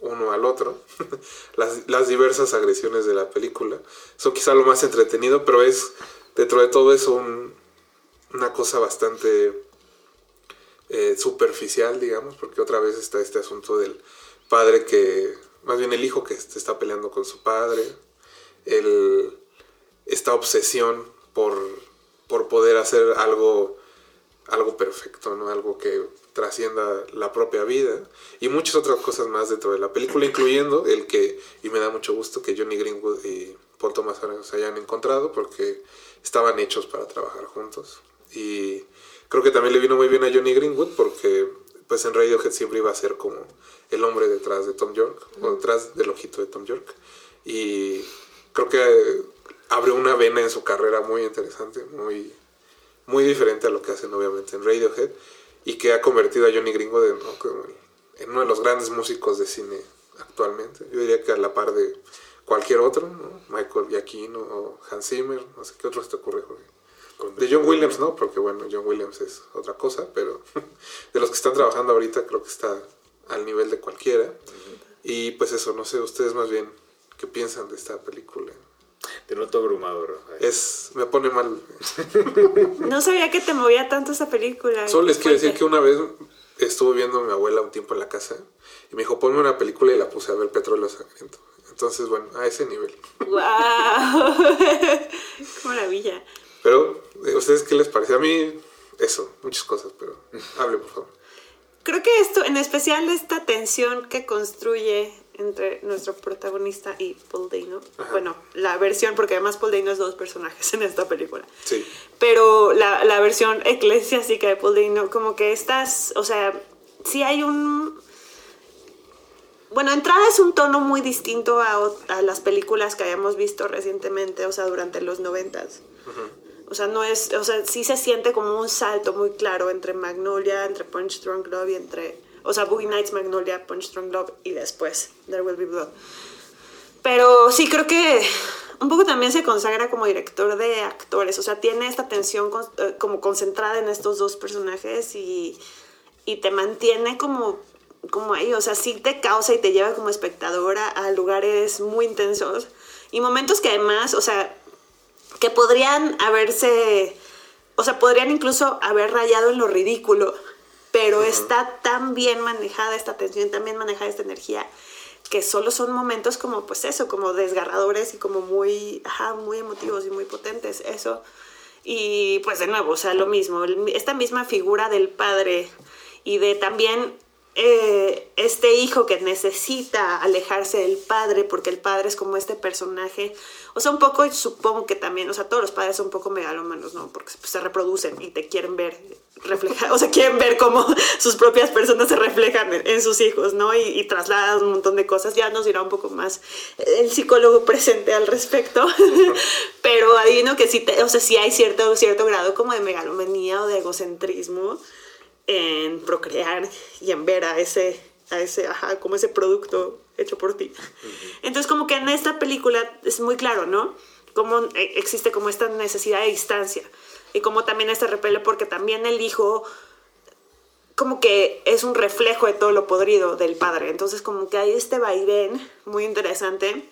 uno al otro, las, las diversas agresiones de la película, son quizá lo más entretenido, pero es dentro de todo eso un- una cosa bastante eh, superficial, digamos, porque otra vez está este asunto del padre que, más bien el hijo que está peleando con su padre, el, esta obsesión por, por poder hacer algo algo perfecto, ¿no? Algo que trascienda la propia vida y muchas otras cosas más dentro de la película, incluyendo el que, y me da mucho gusto que Johnny Greenwood y Paul Thomas se hayan encontrado porque estaban hechos para trabajar juntos. Y creo que también le vino muy bien a Johnny Greenwood porque pues en Radiohead siempre iba a ser como el hombre detrás de Tom York, o detrás del ojito de Tom York. Y creo que abrió una vena en su carrera muy interesante, muy, muy diferente a lo que hacen obviamente en Radiohead, y que ha convertido a Johnny Greenwood en, en uno de los grandes músicos de cine actualmente. Yo diría que a la par de cualquier otro, ¿no? Michael Giacchino o Hans Zimmer, no sé qué otro se te ocurre, Jorge. De John Williams, ¿no? Porque bueno, John Williams es otra cosa, pero de los que están trabajando ahorita creo que está al nivel de cualquiera. Y pues eso, no sé, ustedes más bien, ¿qué piensan de esta película? Te noto abrumador. Es, me pone mal. No sabía que te movía tanto esa película. Solo les quiero decir que una vez estuvo viendo a mi abuela un tiempo en la casa y me dijo, ponme una película y la puse a ver Petróleo Sangriento. Entonces, bueno, a ese nivel. ¡Wow! ¡Qué maravilla! Pero, ¿a ustedes qué les parece? A mí, eso, muchas cosas, pero hable, por favor. Creo que esto, en especial esta tensión que construye entre nuestro protagonista y Paul Dano. Bueno, la versión, porque además Paul Dano es dos personajes en esta película. Sí. Pero la, la versión eclesiástica de Paul Dano, como que estás, o sea, sí hay un... Bueno, entrada es un tono muy distinto a, las películas que habíamos visto recientemente, o sea, durante los noventas. O sea, no es, o sea, sí se siente como un salto muy claro entre Magnolia, entre Punch Drunk Love y entre, o sea, Boogie Nights, Magnolia, Punch Drunk Love y después There Will Be Blood. Pero sí creo que un poco también se consagra como director de actores, o sea, tiene esta tensión con- eh, como concentrada en estos dos personajes y, y te mantiene como, como ahí, o sea, sí te causa y te lleva como espectadora a lugares muy intensos. Y momentos que además, o sea, que podrían haberse, o sea, podrían incluso haber rayado en lo ridículo, pero está tan bien manejada esta tensión, tan bien manejada esta energía, que solo son momentos como, pues eso, como desgarradores y como muy, ajá, muy emotivos y muy potentes, eso. Y pues de nuevo, o sea, lo mismo, esta misma figura del padre y de también eh, este hijo que necesita alejarse del padre porque el padre es como este personaje, o sea, un poco supongo que también, o sea, todos los padres son un poco megalómanos, ¿no? Porque pues, se reproducen y te quieren ver reflejar, o sea, quieren ver cómo sus propias personas se reflejan en, sus hijos, ¿no? Y, y trasladan un montón de cosas, ya nos dirá un poco más el psicólogo presente al respecto, pero adivino que sí, te- o sea, sí hay cierto, cierto grado como de megalomanía o de egocentrismo en procrear y en ver a ese, a ese, ajá, como ese producto hecho por ti. Entonces como que en esta película es muy claro, ¿no? Cómo eh, existe como esta necesidad de distancia y como también este repele porque también el hijo como que es un reflejo de todo lo podrido del padre. Entonces como que hay este vaivén muy interesante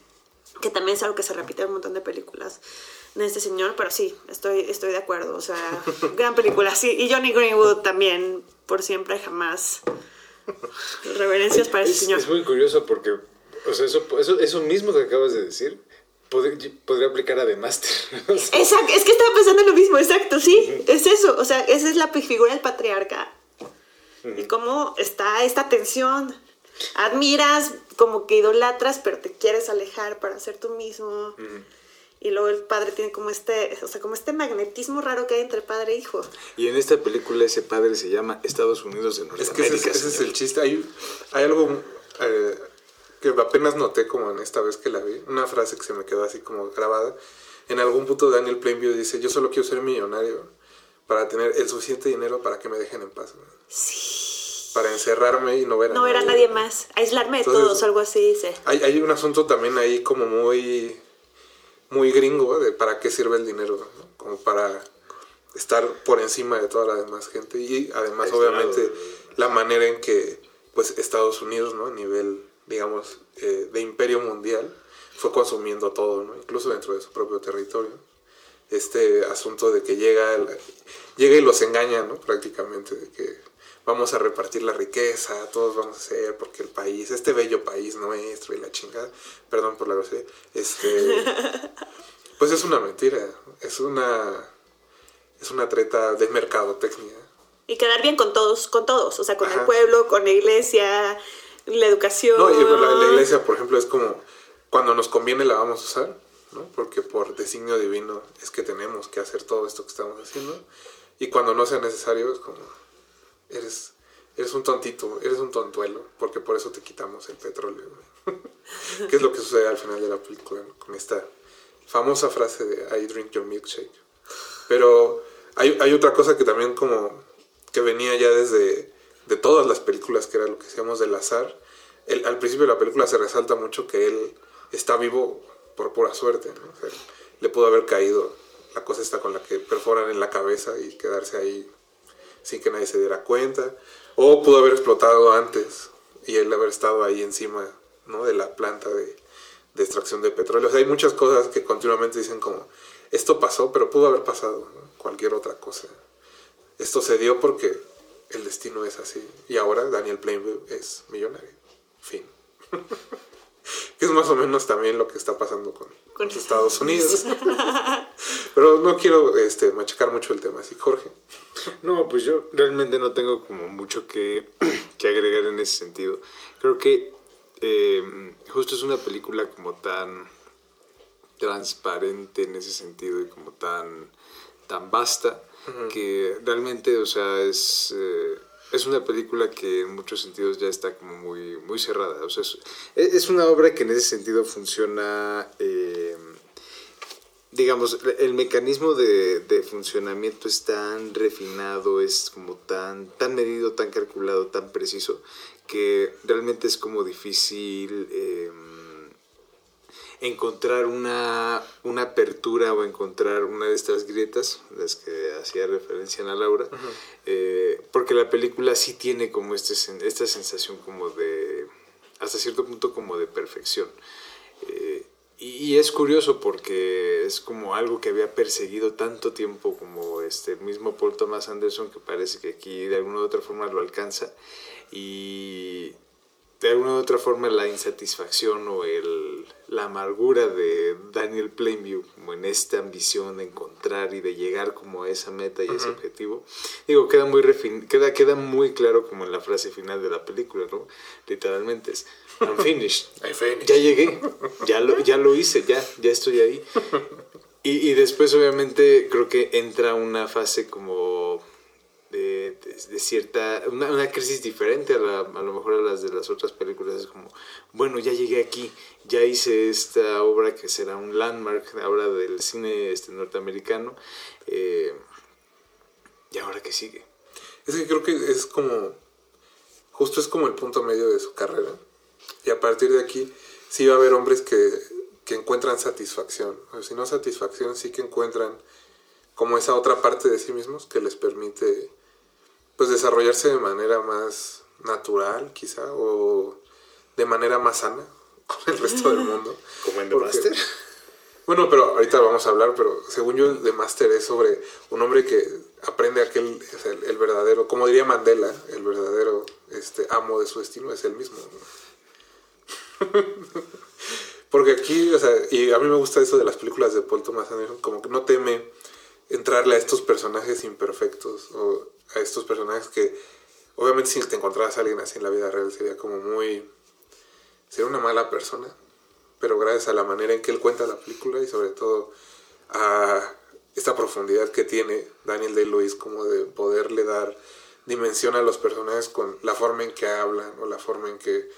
que también es algo que se repite en un montón de películas de este señor, pero sí, estoy, estoy de acuerdo, o sea, gran película, sí, y Johnny Greenwood también, por siempre, jamás. Reverencias para ese Es, señor. es muy curioso porque, o sea, eso, eso, eso mismo que acabas de decir pod- podría aplicar a The Master. O sea, Exacto, es que estaba pensando en lo mismo, exacto, sí, es eso, o sea, esa es la figura del patriarca. Y cómo está esta tensión. Admiras, como que idolatras, pero te quieres alejar para ser tú mismo. Y luego el padre tiene como este, o sea, como este magnetismo raro que hay entre padre e hijo. y en esta película ese padre se llama Estados Unidos de Es Norteamérica. que ese, es- ese es el chiste. Hay, hay algo eh, que apenas noté como en esta vez que la vi. Una frase que se me quedó así como grabada. En algún punto Daniel Plainview dice, yo solo quiero ser millonario para tener el suficiente dinero para que me dejen en paz. ¿no? Para encerrarme y no ver a No era nadie más, aislarme de Entonces- todos, algo así dice. Hay, hay un asunto también ahí como muy, muy gringo de para qué sirve el dinero, ¿no? como para estar por encima de toda la demás gente y además Aislado. obviamente la manera en que pues Estados Unidos, ¿no? A nivel, digamos, eh, de imperio mundial, fue consumiendo todo, ¿no? Incluso dentro de su propio territorio. Este asunto de que llega, llega y los engaña, ¿no? Prácticamente, de que vamos a repartir la riqueza, todos vamos a hacer, porque el país, este bello país nuestro y la chingada, perdón por la grosería, este, pues es una mentira, es una, es una treta de mercadotecnia Y quedar bien con todos, con todos, o sea, con el pueblo, con la iglesia, la educación. No, y la, la iglesia, por ejemplo, es como cuando nos conviene la vamos a usar, ¿no? Porque por designio divino es que tenemos que hacer todo esto que estamos haciendo. Y cuando no sea necesario es como, eres, eres un tontito, eres un tontuelo, porque por eso te quitamos el petróleo. ¿no? es lo que sucede al final de la película, con esta famosa frase de I drink your milkshake. Pero hay, hay otra cosa que también como que venía ya desde de todas las películas, que era lo que decíamos del azar. El- al principio de la película se resalta mucho que él está vivo por pura suerte. le pudo haber caído la cosa esta con la que perforan en la cabeza y quedarse ahí sin que nadie se diera cuenta. O pudo haber explotado antes y él haber estado ahí encima ¿no? de la planta de, extracción de petróleo. O sea, hay muchas cosas que continuamente dicen como, esto pasó, pero pudo haber pasado cualquier otra cosa. Esto se dio porque el destino es así. Y ahora Daniel Plainview es millonario. Fin. que es más o menos también lo que está pasando con, Con los Estados Unidos. Pero no quiero este, machacar mucho el tema así. Jorge. No, pues yo realmente no tengo como mucho que, que agregar en ese sentido. Creo que eh, justo es una película como tan transparente en ese sentido y como tan, tan vasta que realmente, o sea, es, eh, es una película que en muchos sentidos ya está como muy, muy cerrada. O sea, es, es una obra que en ese sentido funciona... eh, digamos, el mecanismo de, funcionamiento es tan refinado, es como tan, tan medido, tan calculado, tan preciso, que realmente es como difícil eh, encontrar una, una apertura o encontrar una de estas grietas, las que hacía referencia a Laura, eh, porque la película sí tiene como este, esta sensación como de, hasta cierto punto como de perfección. Eh, y, y es curioso porque es como algo que había perseguido tanto tiempo como este mismo Paul Thomas Anderson que parece que aquí de alguna u otra forma lo alcanza y de alguna u otra forma la insatisfacción o el, la amargura de Daniel Plainview como en esta ambición de encontrar y de llegar como a esa meta y a ese objetivo digo queda muy refin queda queda muy claro como en la frase final de la película no literalmente es I'm finished I finished. ya llegué, ya lo, ya lo hice, ya, ya estoy ahí. Y, y después obviamente creo que entra una fase como de, cierta, una, una crisis diferente a, la- a lo mejor a las de las otras películas. Es como, bueno, ya llegué aquí, ya hice esta obra que será un landmark ahora del cine este, norteamericano. eh, ¿Y ahora qué sigue? Es que creo que es como. Justo es como el punto medio de su carrera. Y a partir de aquí, sí va a haber hombres que, que encuentran satisfacción. O si no satisfacción, sí que encuentran como esa otra parte de sí mismos que les permite pues desarrollarse de manera más natural, quizá, o de manera más sana con el resto del mundo. Como en The Porque- Master. Bueno, pero ahorita vamos a hablar, pero según yo el de Master es sobre un hombre que aprende aquel, el, el verdadero, como diría Mandela, el verdadero este, amo de su destino es él mismo. ¿no? Porque aquí, o sea, y a mí me gusta eso de las películas de Paul Thomas Anderson, como que no teme entrarle a estos personajes imperfectos o a estos personajes que obviamente si te encontraras a alguien así en la vida real sería como muy... sería una mala persona pero gracias a la manera en que él cuenta la película y sobre todo a esta profundidad que tiene Daniel Day-Lewis como de poderle dar dimensión a los personajes con la forma en que hablan o la forma en que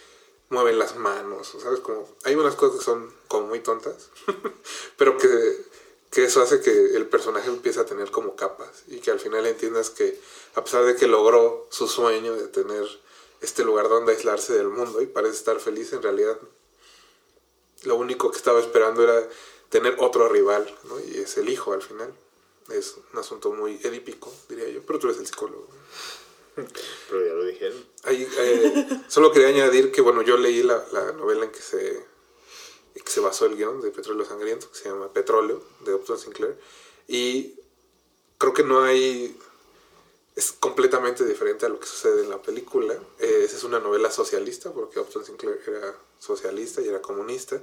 mueven las manos, ¿sabes? Como hay unas cosas que son como muy tontas, pero que, que eso hace que el personaje empiece a tener como capas y que al final entiendas que a pesar de que logró su sueño de tener este lugar donde aislarse del mundo y parece estar feliz, en realidad lo único que estaba esperando era tener otro rival, ¿no? Y es el hijo al final. Es un asunto muy edípico, diría yo, pero tú eres el psicólogo. Pero ya lo dijeron. Ahí, eh, solo quería añadir que, bueno, yo leí la, la novela en que se, que se basó el guion de Petróleo Sangriento, que se llama Petróleo, de Upton Sinclair, y creo que no hay... Es completamente diferente a lo que sucede en la película. Eh, es una novela socialista, porque Upton Sinclair era socialista y era comunista,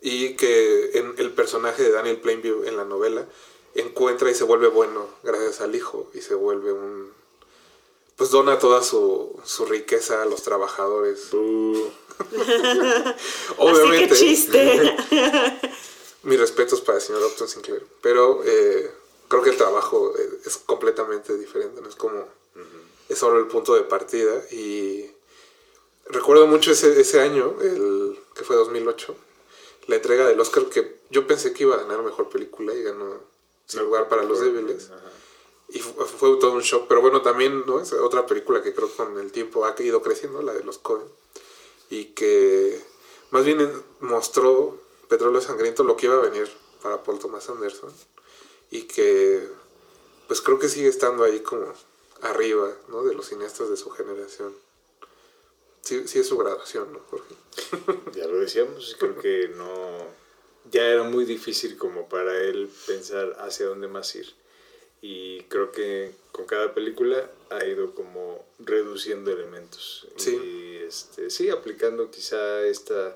y que en el personaje de Daniel Plainview en la novela encuentra y se vuelve bueno gracias al hijo y se vuelve un pues dona toda su, su riqueza a los trabajadores. Uh, Así que chiste. Mis respetos para el señor Upton Sinclair. Pero eh, creo que el trabajo es completamente diferente. No es como. Es solo el punto de partida. Y recuerdo mucho ese, ese año, el que fue 2008, la entrega del Oscar que yo pensé que iba a ganar mejor película y ganó Sin lugar para los débiles. Y fu- fue, todo un shock. Pero bueno, también ¿no? es otra película que creo con el tiempo ha ido creciendo, la de los Coen. Y que más bien mostró Petróleo Sangriento lo que iba a venir para Paul Thomas Anderson. Y que pues creo que sigue estando ahí como arriba ¿no? de los cineastas de su generación. Sí, sí es su graduación, ¿no, Jorge? Ya lo decíamos, creo que no. Ya era muy difícil como para él pensar hacia dónde más ir. Y creo que con cada película ha ido como reduciendo elementos. Sí. Y este, sí, aplicando quizá esta.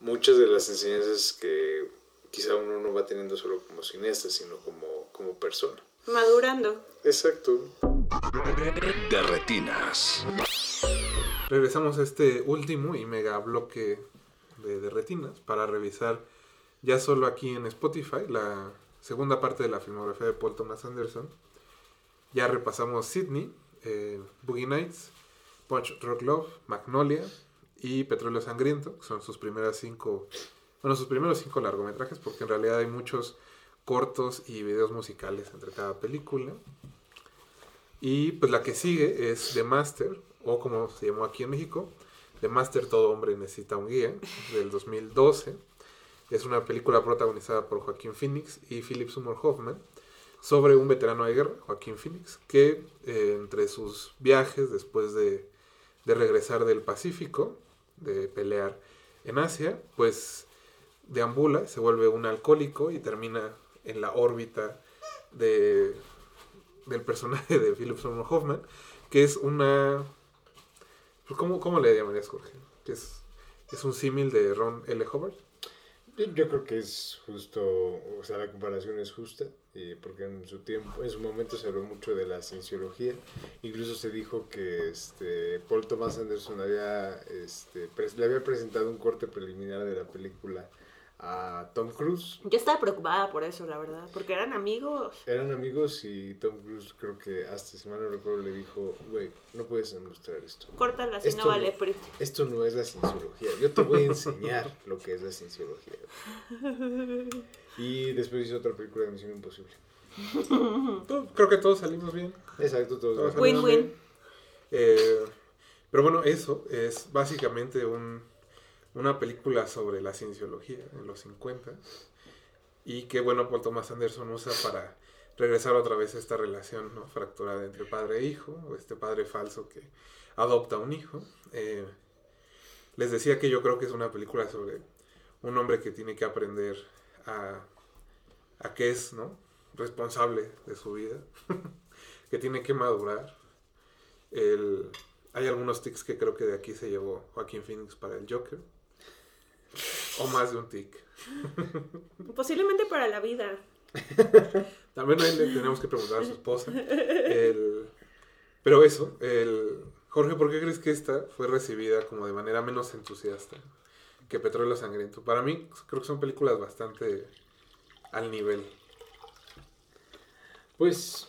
Muchas de las enseñanzas que quizá uno no va teniendo solo como cineasta, sino como, como persona. Madurando. Exacto. De retinas. Regresamos a este último y mega bloque de, de retinas para revisar ya solo aquí en Spotify la segunda parte de la filmografía de Paul Thomas Anderson. Ya repasamos Sydney, eh, Boogie Nights, Punch Rock Love, Magnolia y Petróleo Sangriento, que son sus primeras cinco, bueno, sus primeros cinco largometrajes, porque en realidad hay muchos cortos y videos musicales entre cada película. Y pues la que sigue es The Master, o como se llamó aquí en México, The Master Todo Hombre Necesita un Guía, del 2012. Es una película protagonizada por Joaquín Phoenix y Philip Seymour Hoffman sobre un veterano de guerra, Joaquín Phoenix, que eh, entre sus viajes después de, de regresar del Pacífico, de pelear en Asia, pues deambula, se vuelve un alcohólico y termina en la órbita de, del personaje de Philip Seymour Hoffman, que es una... pues, ¿Cómo, cómo le llamarías, Jorge? Que es, es un símil de Ron L. Hubbard. Yo creo que es justo, o sea, la comparación es justa, eh, porque en su tiempo, en su momento se habló mucho de la cienciología, incluso se dijo que este Paul Thomas Anderson había, este, le había presentado un corte preliminar de la película a Tom Cruise. Yo estaba preocupada por eso, la verdad, porque eran amigos. Eran amigos y Tom Cruise creo que hasta si mal no recuerdo le dijo, güey, no puedes demostrar esto. Córtala, si Esto no vale PRI. Esto no es la cienciología. Yo te voy a enseñar lo que es la cienciología. Y después hizo otra película de Misión Imposible. Creo que todos salimos bien. Exacto, todos. Salimos Win-win. bien. Eh, pero bueno, eso es básicamente un, una película sobre la cienciología en los 50 y que bueno, Paul Thomas Anderson usa para regresar otra vez a esta relación ¿no? fracturada entre padre e hijo, o este padre falso que adopta un hijo. Eh, les decía que yo creo que es una película sobre un hombre que tiene que aprender a, a que es ¿no? responsable de su vida, que tiene que madurar. El, hay algunos tics que creo que de aquí se llevó Joaquín Phoenix para el Joker. O más de un tic. Posiblemente para la vida. También ahí le tenemos que preguntar a su esposa. El- pero eso, el, Jorge, ¿por qué crees que esta fue recibida como de manera menos entusiasta que Petróleo Sangriento? Para mí, creo que son películas bastante al nivel. Pues,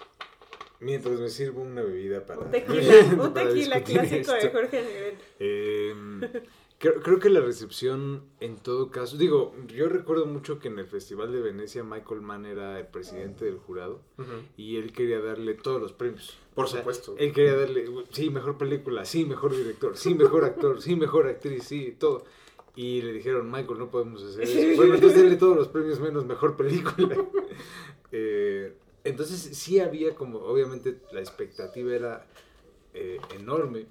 mientras me sirvo una bebida para. Un tequila, un tequila clásico de. Jorge Negrete. Eh, creo, creo que la recepción, en todo caso, digo, yo recuerdo mucho que en el Festival de Venecia Michael Mann era el presidente del jurado y él quería darle todos los premios. Por supuesto. Él quería darle, sí, mejor película, sí, mejor director, sí, mejor actor, sí, mejor actriz, sí, todo. Y le dijeron, Michael, no podemos hacer eso. Bueno, entonces denle todos los premios menos mejor película. Eh, entonces sí había como, obviamente la expectativa era eh, enorme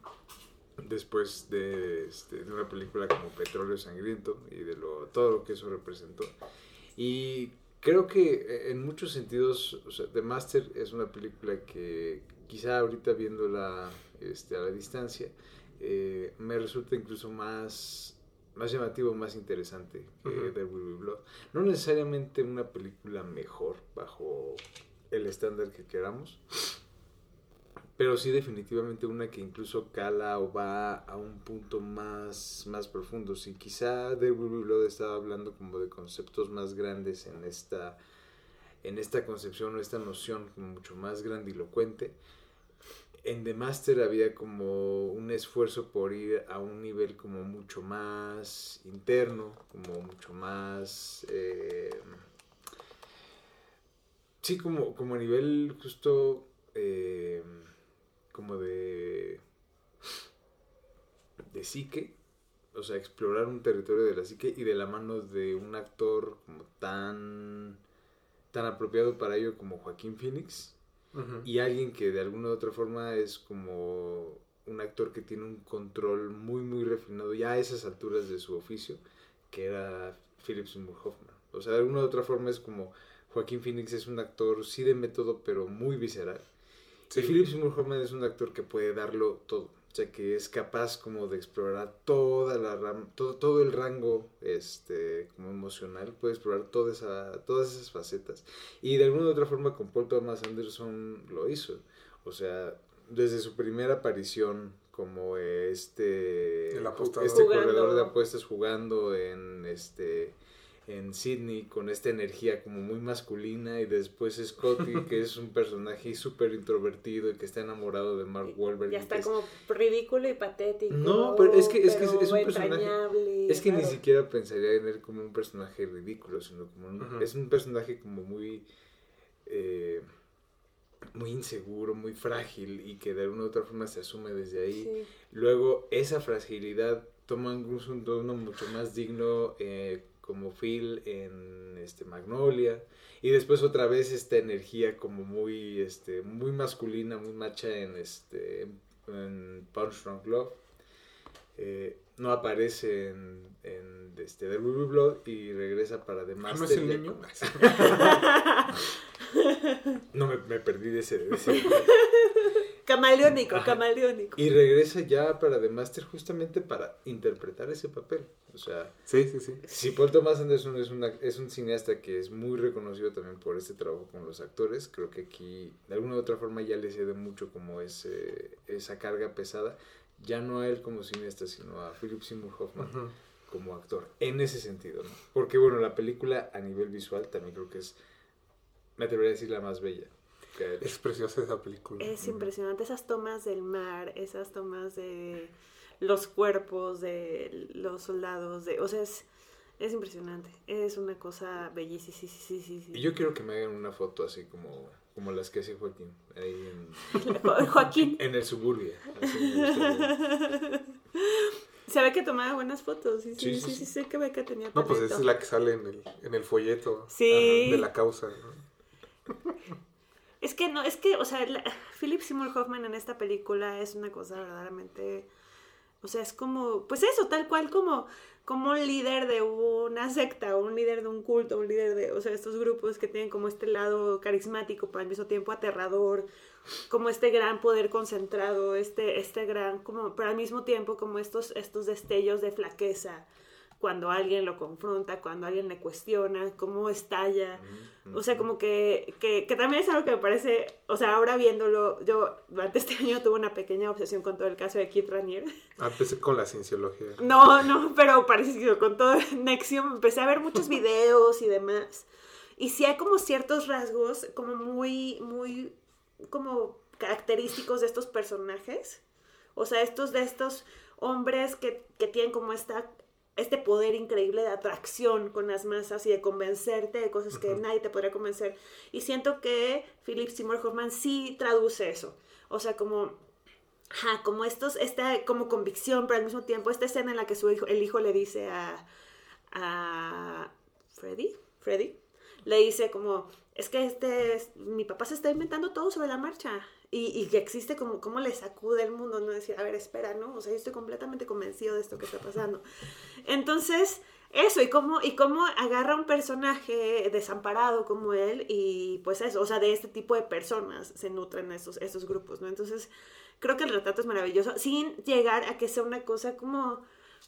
después de, este, de una película como Petróleo Sangriento y de lo, todo lo que eso representó. Y creo que eh, en muchos sentidos, o sea, The Master es una película que quizá ahorita viéndola este, a la distancia, eh, me resulta incluso más, más llamativo, más interesante que Ujú. There Will Be Blood. No necesariamente una película mejor bajo el estándar que queramos, pero sí definitivamente una que incluso cala o va a un punto más, más profundo. Si quizá de Blood estaba hablando como de conceptos más grandes en esta, en esta concepción o esta noción como mucho más grandilocuente, en The Master había como un esfuerzo por ir a un nivel como mucho más interno, como mucho más... Eh, sí, como, como a nivel justo... Eh, como de de psique, o sea, explorar un territorio de la psique y de la mano de un actor como tan tan apropiado para ello como Joaquín Phoenix y alguien que de alguna u otra forma es como un actor que tiene un control muy muy refinado ya a esas alturas de su oficio, que era Philip Seymour Hoffman. O sea, de alguna u otra forma es como Joaquín Phoenix es un actor sí de método, pero muy visceral Sí. Philip Seymour Hoffman es un actor que puede darlo todo. O sea, que es capaz como de explorar toda la todo, todo el rango este, como emocional, puede explorar toda esa, todas esas facetas. Y de alguna u otra forma con Paul Thomas Anderson lo hizo. O sea, desde su primera aparición como este, este corredor de apuestas jugando en este en Sydney con esta energía como muy masculina y después Scotty que es un personaje súper introvertido y que está enamorado de Mark Wahlberg. Ya está como ridículo y patético. No, pero es que es, que es, un personaje... Es que ni siquiera pensaría en él como un personaje ridículo, sino como un, es un personaje como muy... Eh, muy inseguro, muy frágil y que de alguna u otra forma se asume desde ahí. Luego esa fragilidad toma incluso un tono mucho más digno eh, como Phil en este Magnolia y después otra vez esta energía como muy este muy masculina muy macha en este en Punch Drunk Love eh, no aparece en, en este The Ruby Blood y regresa para The Master. ¿No es el niño? no me, me, perdí de ese, de ese Camaleónico, camaleónico. Y regresa ya para The Master justamente para interpretar ese papel. O sea, sí, sí, sí. Si Paul Thomas Anderson es, una, es un cineasta que es muy reconocido también por este trabajo con los actores, creo que aquí de alguna u otra forma ya le cede mucho como ese, esa carga pesada, ya no a él como cineasta, sino a Philip Seymour Hoffman. como actor, en ese sentido, ¿no? Porque bueno, la película a nivel visual también creo que es, me atrevería a decir, la más bella. Es preciosa esa película. Es impresionante esas tomas del mar, esas tomas de los cuerpos de los soldados, de, o sea, es, es impresionante. Es una cosa bellísima. Sí, sí, sí, sí, Y yo quiero que me hagan una foto así como, como las que hace Joaquín. Ahí en, Joaquín. En el suburbio. Se ve que tomaba buenas fotos. Sí, sí, sí, sí, sé que ve que tenía No, pues esa es la que sale en el, en el folleto de la causa. Es que no, es que, o sea, Philip Seymour Hoffman en esta película es una cosa verdaderamente. O sea, es como, pues eso, tal cual como, como un líder de una secta, o un líder de un culto, un líder de, o sea, estos grupos que tienen como este lado carismático, pero al mismo tiempo aterrador, como este gran poder concentrado, este, este gran, como, pero al mismo tiempo como estos, estos destellos de flaqueza, cuando alguien lo confronta, cuando alguien le cuestiona, cómo estalla. O sea, como que, que, que, también es algo que me parece, o sea, ahora viéndolo, yo durante este año tuve una pequeña obsesión con todo el caso de Keith Ranier. Empecé con la cienciología. No, no, pero parece que con todo Nexium empecé a ver muchos videos y demás. Y sí hay como ciertos rasgos como muy, muy, como característicos de estos personajes. O sea, estos de estos hombres que, que tienen como esta este poder increíble de atracción con las masas y de convencerte de cosas que nadie te podría convencer. Y siento que Philip Seymour Hoffman sí traduce eso. O sea, como, como estos, esta como convicción, pero al mismo tiempo esta escena en la que su hijo, el hijo le dice a, a Freddy, Freddy, le dice como, es que este, mi papá se está inventando todo sobre la marcha y, que existe como, como le sacude el mundo, no decir, a ver, espera, ¿no? O sea, yo estoy completamente convencido de esto que está pasando. Entonces, eso, y cómo, y cómo agarra un personaje desamparado como él, y pues eso, o sea, de este tipo de personas se nutren esos, esos grupos, ¿no? Entonces, creo que el retrato es maravilloso, sin llegar a que sea una cosa como,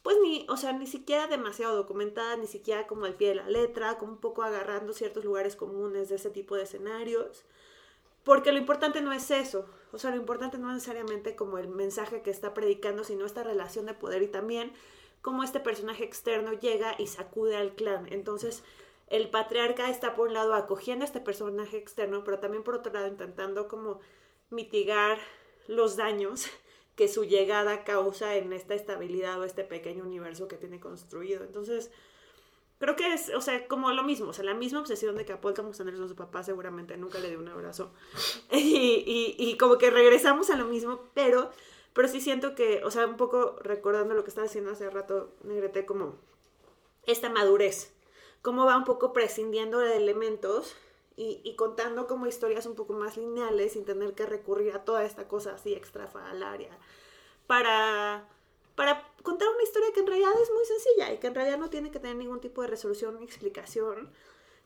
pues ni, o sea, ni siquiera demasiado documentada, ni siquiera como al pie de la letra, como un poco agarrando ciertos lugares comunes de ese tipo de escenarios Porque lo importante no es eso, o sea, lo importante no es necesariamente como el mensaje que está predicando, sino esta relación de poder y también cómo este personaje externo llega y sacude al clan. Entonces, el patriarca está por un lado acogiendo a este personaje externo, pero también por otro lado intentando como mitigar los daños que su llegada causa en esta estabilidad o este pequeño universo que tiene construido. Entonces, creo que es, o sea, como lo mismo, o sea, la misma obsesión de que a Paul Anderson, su papá, seguramente nunca le dio un abrazo. Y, y, y, como que regresamos a lo mismo, pero, pero sí siento que, o sea, un poco recordando lo que estaba diciendo hace rato, Negrete, como esta madurez, cómo va un poco prescindiendo de elementos y, y, contando como historias un poco más lineales sin tener que recurrir a toda esta cosa así extrafalaria para, para contar una historia que en realidad es muy sencilla y que en realidad no tiene que tener ningún tipo de resolución ni explicación,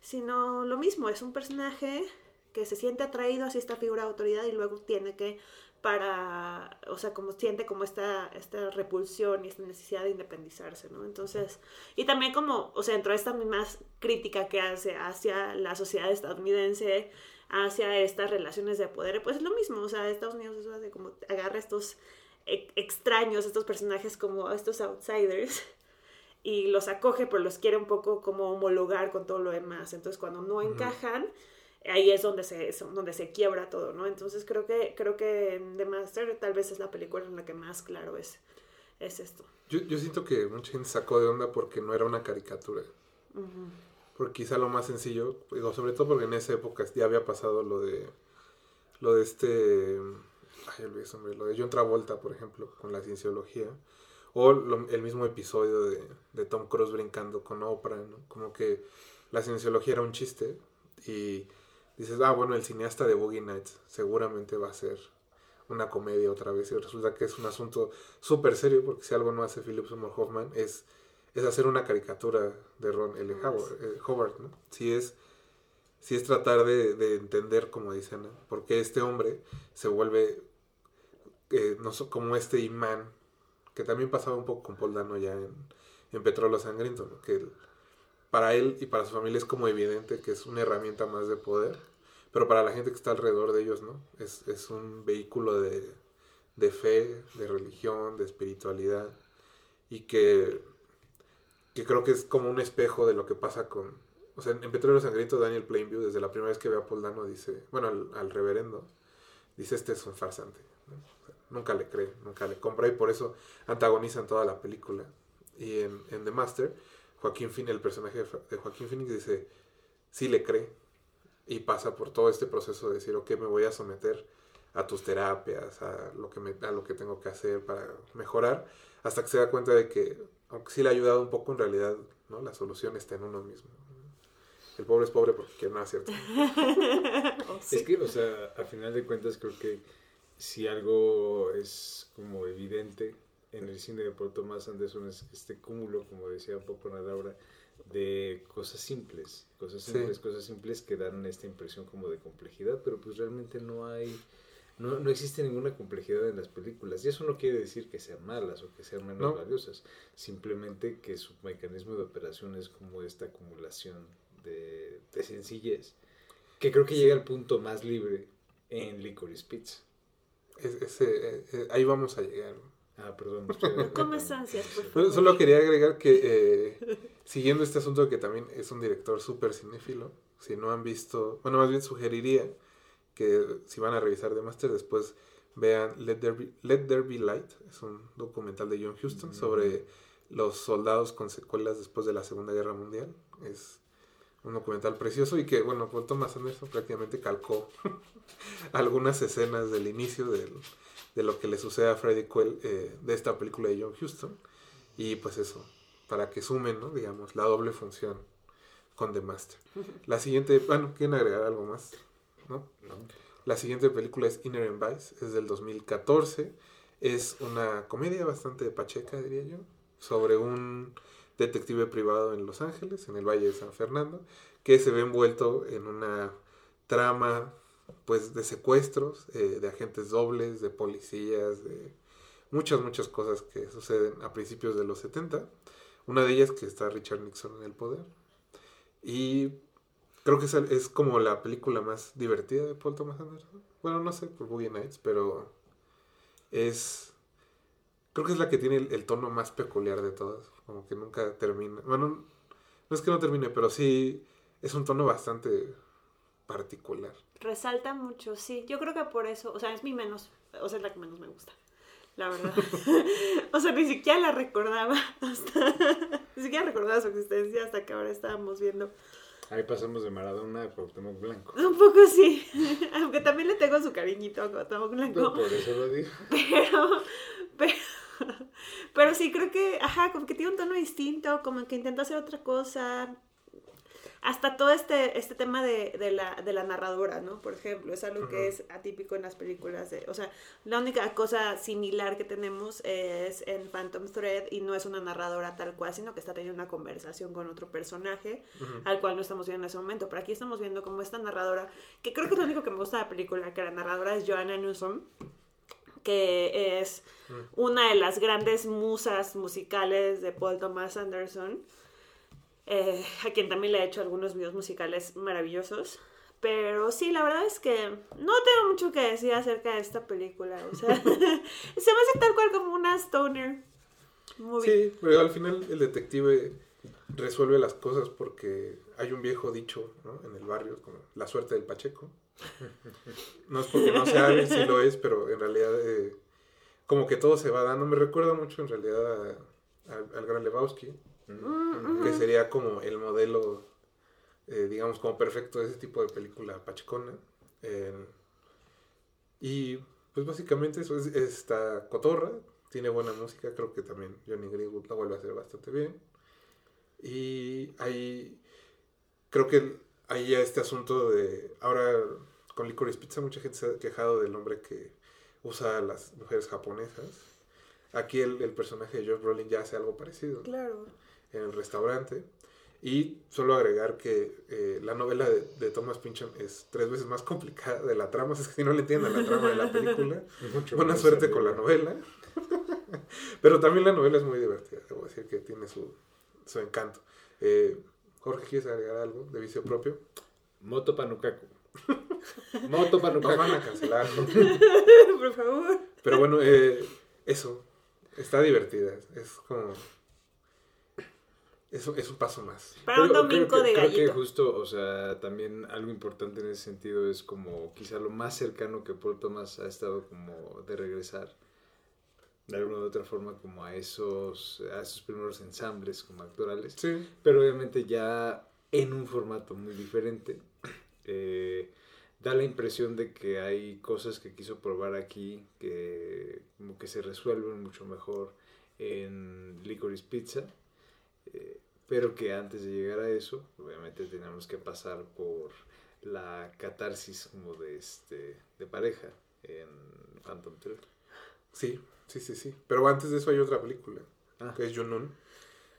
sino lo mismo, es un personaje que se siente atraído hacia esta figura de autoridad y luego tiene que para, o sea, como siente como esta, esta repulsión y esta necesidad de independizarse, ¿no? Entonces, y también como, o sea, dentro de esta misma crítica que hace hacia la sociedad estadounidense, hacia estas relaciones de poder, pues es lo mismo, o sea, Estados Unidos eso hace como agarra estos extraños, estos personajes como estos outsiders, y los acoge, pero los quiere un poco como homologar con todo lo demás, entonces cuando no encajan, ahí es donde se, donde se quiebra todo, ¿no? Entonces creo que, creo que The Master tal vez es la película en la que más claro es, es esto. Yo, yo siento que mucha gente sacó de onda porque no era una caricatura. Porque quizá lo más sencillo, digo, sobre todo porque en esa época ya había pasado lo de, lo de este, ay, olvidé hombre, lo de John Travolta, por ejemplo, con la cienciología. O el mismo episodio de, de Tom Cruise brincando con Oprah, ¿no? Como que la cienciología era un chiste y dices, ah, bueno, el cineasta de Boogie Nights seguramente va a ser una comedia otra vez. Y resulta que es un asunto súper serio, porque si algo no hace Philip Seymour Hoffman es, es hacer una caricatura de Ron L. Howard, eh, Howard ¿no? Si es, si es tratar de, de entender, como dicen, ¿no? porque este hombre se vuelve como este imán, que también pasaba un poco con Paul Dano ya en, en Petróleo Sangriento, que para él y para su familia es como evidente que es una herramienta más de poder pero para la gente que está alrededor de ellos, ¿no? Es, es un vehículo de, de, fe, de religión, de espiritualidad, y que, que creo que es como un espejo de lo que pasa con... O sea, en Petróleo Sangriento, Daniel Plainview, desde la primera vez que ve a Paul Dano, dice, bueno, al, reverendo, dice, este es un farsante. Nunca le cree, nunca le compra, y por eso antagonizan toda la película. Y en, en The Master, Joaquín Phoenix, el personaje de Joaquín Phoenix dice, sí le cree, y pasa por todo este proceso de decir, ok, me voy a someter a tus terapias, a lo que, me, a lo que tengo que hacer para mejorar, hasta que se da cuenta de que, aunque sí le ha ayudado un poco, en realidad ¿no? la solución está en uno mismo. El pobre es pobre porque no es cierto. Es que, o sea, a final de cuentas creo que si algo es como evidente en el cine de Paul Thomas Anderson es este cúmulo, como decía un poco Nadaura, de cosas simples, cosas simples, sí. cosas simples que dan esta impresión como de complejidad, pero pues realmente no hay, no, no, existe ninguna complejidad en las películas. Y eso no quiere decir que sean malas o que sean menos no. valiosas, simplemente que su mecanismo de operación es como esta acumulación de, de sencillez, que creo que sí. llega al punto más libre en Licorice Pizza. Es, ese, eh, ahí vamos a llegar. Ah, perdón. Ansias, por favor. Solo quería agregar que, eh, siguiendo este asunto que también es un director súper cinéfilo, si no han visto, bueno, más bien sugeriría que si van a revisar The Master, después vean Let There Be, Let There Be Light, es un documental de John Huston mm. sobre los soldados con secuelas después de la Segunda Guerra Mundial. Es un documental precioso y que, bueno, Paul Thomas Anderson prácticamente calcó algunas escenas del inicio del de lo que le sucede a Freddy Quell eh, de esta película de John Huston. Y pues eso, para que sumen, ¿no? Digamos, la doble función con The Master. La siguiente, bueno, ¿quieren agregar algo más? ¿No? no. La siguiente película es Inner and Vice, es del 2014. Es una comedia bastante pacheca, diría yo, sobre un detective privado en Los Ángeles, en el Valle de San Fernando, que se ve envuelto en una trama pues de secuestros, eh, de agentes dobles, de policías, de muchas, muchas cosas que suceden a principios de los 70. Una de ellas que está Richard Nixon en el poder. Y Creo que es, es como la película más divertida de Paul Thomas Anderson. Bueno, no sé por Boogie Nights, pero es... Creo que es la que tiene el, el tono más peculiar de todas. Como que nunca termina. Bueno, no es que no termine, pero sí es un tono bastante particular. Resalta mucho, sí. Yo creo que por eso, o sea, es mi menos, o sea, es la que menos me gusta. La verdad. o sea, ni siquiera la recordaba hasta. ni siquiera recordaba su existencia hasta que ahora estábamos viendo. Ahí pasamos de Maradona a Cuauhtémoc Blanco. Un poco sí. Aunque también le tengo su cariñito a Cuauhtémoc Blanco. No, por eso lo digo. Pero, pero, pero sí creo que, ajá, como que tiene un tono distinto, como que intenta hacer otra cosa. Hasta todo este, este tema de, de la, de la narradora, ¿no? Por ejemplo, es algo que es atípico en las películas. De, o sea, la única cosa similar que tenemos es en Phantom Thread y no es una narradora tal cual, sino que está teniendo una conversación con otro personaje al cual no estamos viendo en ese momento. Pero aquí estamos viendo como esta narradora, que creo que es lo único que me gusta de la película, que la narradora es Joanna Newsom que es una de las grandes musas musicales de Paul Thomas Anderson, eh, a quien también le ha hecho algunos videos musicales maravillosos. Pero sí, la verdad es que no tengo mucho que decir acerca de esta película. O sea, se me hace tal cual como una stoner movie. Sí, pero al final el detective resuelve las cosas porque hay un viejo dicho ¿no? en el barrio, como la suerte del Pacheco. No es porque no sea hábil, sí lo es, pero en realidad eh, como que todo se va dando. Me recuerda mucho en realidad a- a- al Gran Lebowski, que sería como el modelo, eh, digamos, como perfecto de ese tipo de película pachecona. Eh, y pues básicamente eso es esta cotorra, tiene buena música, creo que también Johnny Greenwood la vuelve a hacer bastante bien. Y hay, creo que hay ya este asunto de, ahora con Licorice Pizza mucha gente se ha quejado del nombre que usa a las mujeres japonesas. Aquí el, el personaje de Josh Brolin ya hace algo parecido Claro. en el restaurante. Y solo agregar que eh, la novela de, de Thomas Pynchon es tres veces más complicada de la trama. Es que si no le entienden la trama de la película, Mucho buena suerte con la novela. Pero también la novela es muy divertida. Debo decir que tiene su, su encanto. Eh, Jorge, ¿quieres agregar algo de vicio propio? Moto Panukaku. Moto Nos van a cancelar. ¿no? Por favor. Pero bueno, eh, eso. Está divertida. Es como... Es, es un paso más. Para un domingo creo que, de creo gallito. que justo, o sea, también algo importante en ese sentido es como quizá lo más cercano que Paul Thomas ha estado como de regresar de alguna u otra forma como a esos, a esos primeros ensambles como actorales. Sí. pero obviamente ya en un formato muy diferente. Eh, da la impresión de que hay cosas que quiso probar aquí que como que se resuelven mucho mejor en Licorice Pizza, eh, pero que antes de llegar a eso, obviamente teníamos que pasar por la catarsis como de este de pareja en Phantom Thread. Sí, sí, sí, sí. Pero antes de eso hay otra película, Ah. que es Junun,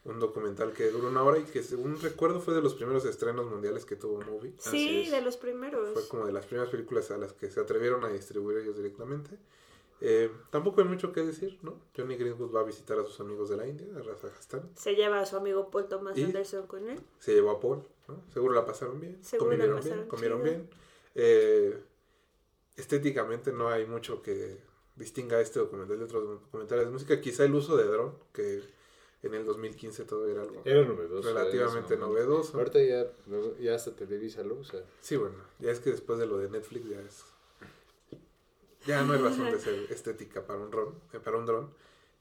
un documental que dura una hora y que según recuerdo fue de los primeros estrenos mundiales que tuvo Movie. Sí, de los primeros. Fue como de las primeras películas a las que se atrevieron a distribuir ellos directamente. Eh, tampoco hay mucho que decir, ¿no? Johnny Greenwood va a visitar a sus amigos de la India, a Rajasthan. Se lleva a su amigo Paul Thomas ¿Y? Anderson con él. Se llevó a Paul, ¿no? Seguro la pasaron bien. Seguro la convivieron pasaron bien, comieron chido. bien. Eh, estéticamente no hay mucho que distinga este documental de otros documentales de música. Quizá el uso de dron, que en el 2015 todo era algo Era novedoso. relativamente novedoso. Ahorita ya, ya hasta Televisa lo usa. Sí, bueno, ya es que después de lo de Netflix ya es... Ya no hay razón de ser estética para un dron. eh, para un dron.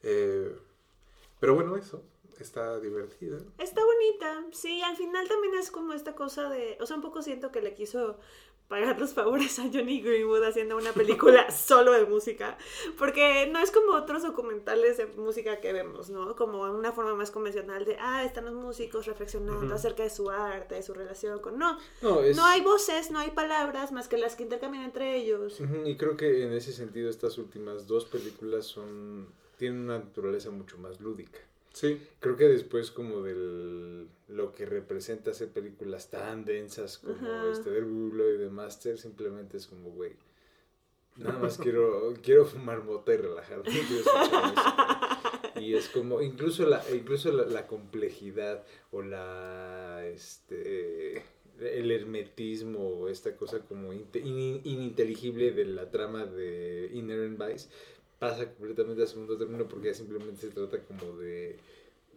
Eh, pero bueno, eso. Está divertida. Está bonita, sí, al final también es como esta cosa de, o sea, un poco siento que le quiso pagar los favores a Johnny Greenwood haciendo una película solo de música, porque no es como otros documentales de música que vemos, ¿no? Como una forma más convencional de, ah, están los músicos reflexionando acerca de su arte, de su relación con... No, No, es... no hay voces, no hay palabras más que las que intercambian entre ellos. Y creo que en ese sentido estas últimas dos películas son tienen una naturaleza mucho más lúdica. Sí. Creo que después como del lo que representa hacer películas tan densas como Ajá. este del Google y de Master simplemente es como güey nada más quiero quiero fumar mota y relajarme y es como incluso la incluso la, la complejidad o la este el hermetismo, esta cosa como inte- in- ininteligible de la trama de Inherent Vice, pasa completamente a segundo término porque ya simplemente se trata como de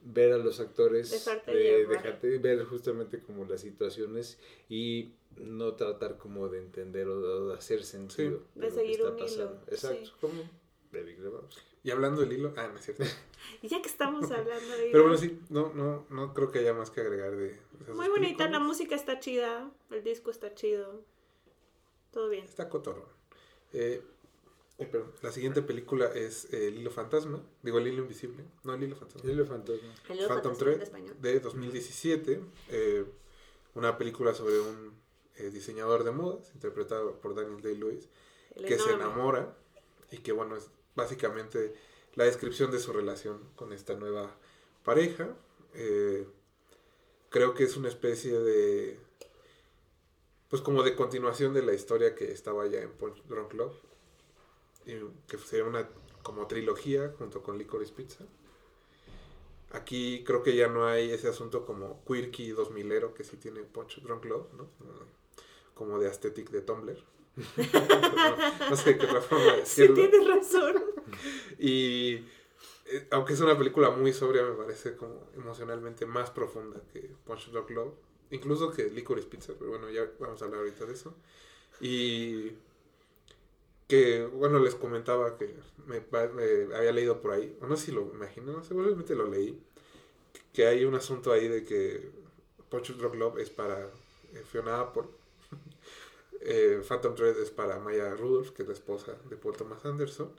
ver a los actores, Dejarte de, dejarte ver justamente como las situaciones y no tratar como de entender o de, de hacer sentido De lo que seguir está un hilo, pasando. Exacto, sí. como de Big. Y hablando del hilo, ah, no es cierto. Y ya que estamos hablando de... Pero bueno, sí, no, no, no creo que haya más que agregar de esas Muy bonita, la música está chida, el disco está chido. Todo bien. Está cotorrón. Eh, perdón, la siguiente película es eh, El Hilo Fantasma. Digo, El Hilo Invisible. No, El Hilo Fantasma. El fantasma. El Hilo Phantom Fantasma de 2017. eh, una película sobre un eh, diseñador de modas, interpretado por Daniel Day-Lewis, que se enamora y que, bueno, es básicamente la descripción de su relación con esta nueva pareja. Eh, creo que es una especie de. Pues como de continuación de la historia que estaba ya en Punch Drunk Love. Y que sería una como trilogía junto con Licorice Pizza. Aquí creo que ya no hay ese asunto como quirky 2000ero que sí tiene Punch Drunk Love, ¿no? Como- de aesthetic de Tumblr. no, no sé qué otra forma de Sí, decirlo. tienes razón. Y eh, aunque es una película muy sobria, me parece como emocionalmente más profunda que Punch Drunk Love. Incluso que Licorice Pizza, pero bueno, ya vamos a hablar ahorita de eso. Y que, bueno, les comentaba que me, había leído por ahí, o no sé si lo imagino, seguramente lo leí, que hay un asunto ahí de que Punch Drunk Love es para eh, Fiona Apple. Eh, Phantom Thread es para Maya Rudolph, que es la esposa de Paul Thomas Anderson.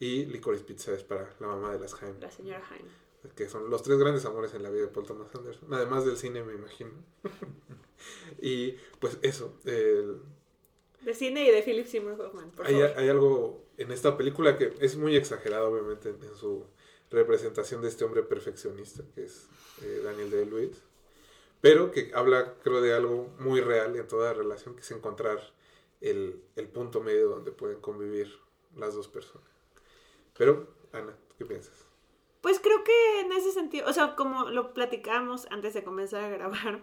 Y Licorice Pizza es para la mamá de las Jaime, La señora Jaime. que son los tres grandes amores en la vida de Paul Thomas Anderson, además del cine, me imagino. y pues eso, el- De cine y de Philip Seymour Hoffman, por hay, favor. hay algo en esta película que es muy exagerado, obviamente, en, en su representación de este hombre perfeccionista, que es eh, Daniel Day-Lewis, pero que habla, creo, de algo muy real en toda relación, que es encontrar el, el punto medio donde pueden convivir las dos personas. Pero, Ana, ¿qué piensas? Pues creo que en ese sentido, o sea, como lo platicamos antes de comenzar a grabar,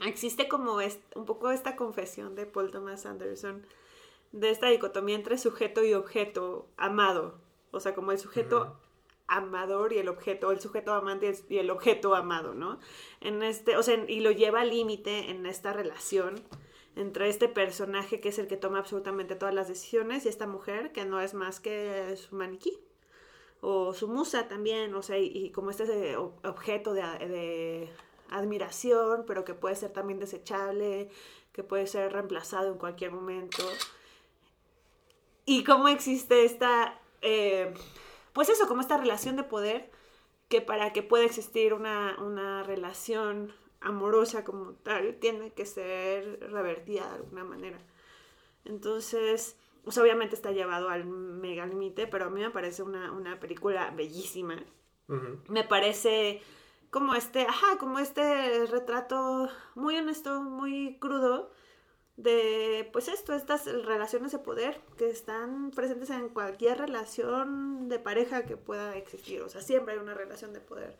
existe como un poco esta confesión de Paul Thomas Anderson de esta dicotomía entre sujeto y objeto amado. O sea, como el sujeto amador y el objeto, el sujeto amante y el- objeto amado, ¿no? En este, o sea, y lo lleva al límite en esta relación entre este personaje que es el que toma absolutamente todas las decisiones y esta mujer que no es más que su maniquí o su musa también, o sea, y, y como este eh, objeto de, de admiración, pero que puede ser también desechable, que puede ser reemplazado en cualquier momento. Y cómo existe esta, eh, pues eso, como esta relación de poder, que para que pueda existir una, una relación amorosa como tal, tiene que ser revertida de alguna manera. Entonces, pues obviamente está llevado al mega límite, pero a mí me parece una, una película bellísima. Me parece como este, ajá, como este retrato muy honesto, muy crudo de, pues esto, estas relaciones de poder que están presentes en cualquier relación de pareja que pueda existir. O sea, siempre hay una relación de poder.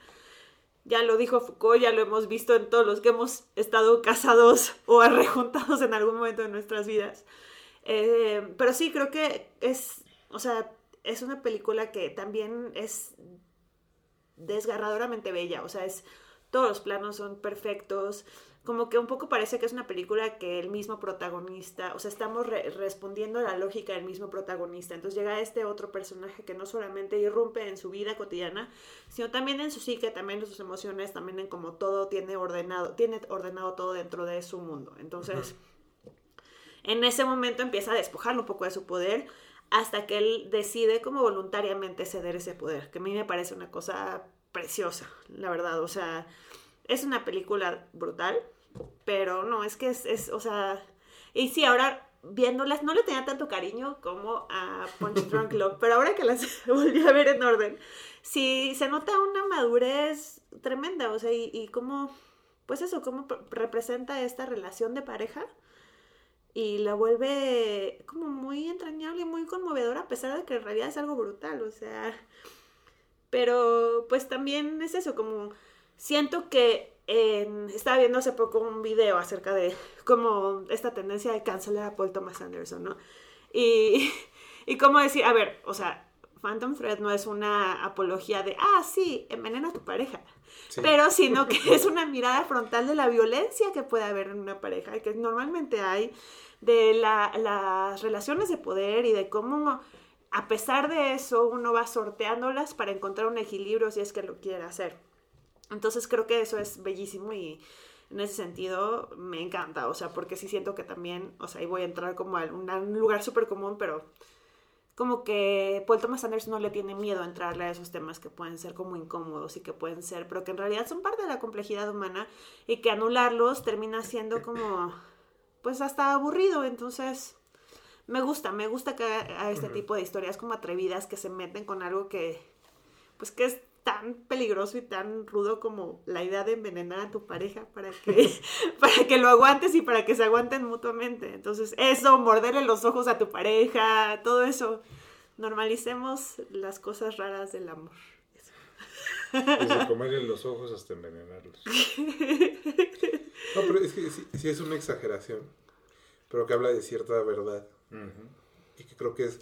Ya lo dijo Foucault, ya lo hemos visto en todos los que hemos estado casados o arrejuntados en algún momento de nuestras vidas. Eh, pero sí, creo que es, o sea, es una película que también es desgarradoramente bella, o sea, es todos los planos son perfectos, como que un poco parece que es una película que el mismo protagonista, o sea, estamos re- respondiendo a la lógica del mismo protagonista, entonces llega este otro personaje que no solamente irrumpe en su vida cotidiana, sino también en su psique, también en sus emociones, también en como todo tiene ordenado, tiene ordenado todo dentro de su mundo, entonces en ese momento empieza a despojarlo un poco de su poder hasta que él decide como voluntariamente ceder ese poder, que a mí me parece una cosa preciosa, la verdad, o sea, es una película brutal, pero no, es que es, o sea, y sí, ahora viéndolas, no le tenía tanto cariño como a Punch Drunk Love, pero ahora que las volví a ver en orden, sí se nota una madurez tremenda, o sea, y, y cómo, pues eso, cómo representa esta relación de pareja y la vuelve como muy entrañable y muy conmovedora a pesar de que en realidad es algo brutal, o sea, pero pues también es eso, como siento que estaba viendo hace poco un video acerca de como esta tendencia de cancelar a Paul Thomas Anderson, ¿no? Y, y cómo decir, a ver, o sea, Phantom Thread no es una apología de, ah, sí, envenena a tu pareja, Sí. pero sino que es una mirada frontal de la violencia que puede haber en una pareja y que normalmente hay, de la- las relaciones de poder y de cómo a pesar de eso uno va sorteándolas para encontrar un equilibrio si es que lo quiere hacer. Entonces creo que eso es bellísimo y en ese sentido me encanta, o sea, porque sí siento que también, o sea, ahí voy a entrar como a un lugar súper común, pero como que Paul Thomas Anderson no le tiene miedo a entrarle a esos temas que pueden ser como incómodos y que pueden ser, pero que en realidad son parte de la complejidad humana y que anularlos termina siendo como, pues hasta aburrido, entonces me gusta, me gusta que a este tipo de historias como atrevidas que se meten con algo que, pues que es tan peligroso y tan rudo como la idea de envenenar a tu pareja para que, para que lo aguantes y para que se aguanten mutuamente. Entonces, eso, morderle los ojos a tu pareja, todo eso. Normalicemos las cosas raras del amor. Eso. Desde comerle los ojos hasta envenenarlos. No, pero es que sí, sí es una exageración, pero que habla de cierta verdad. Y que creo que es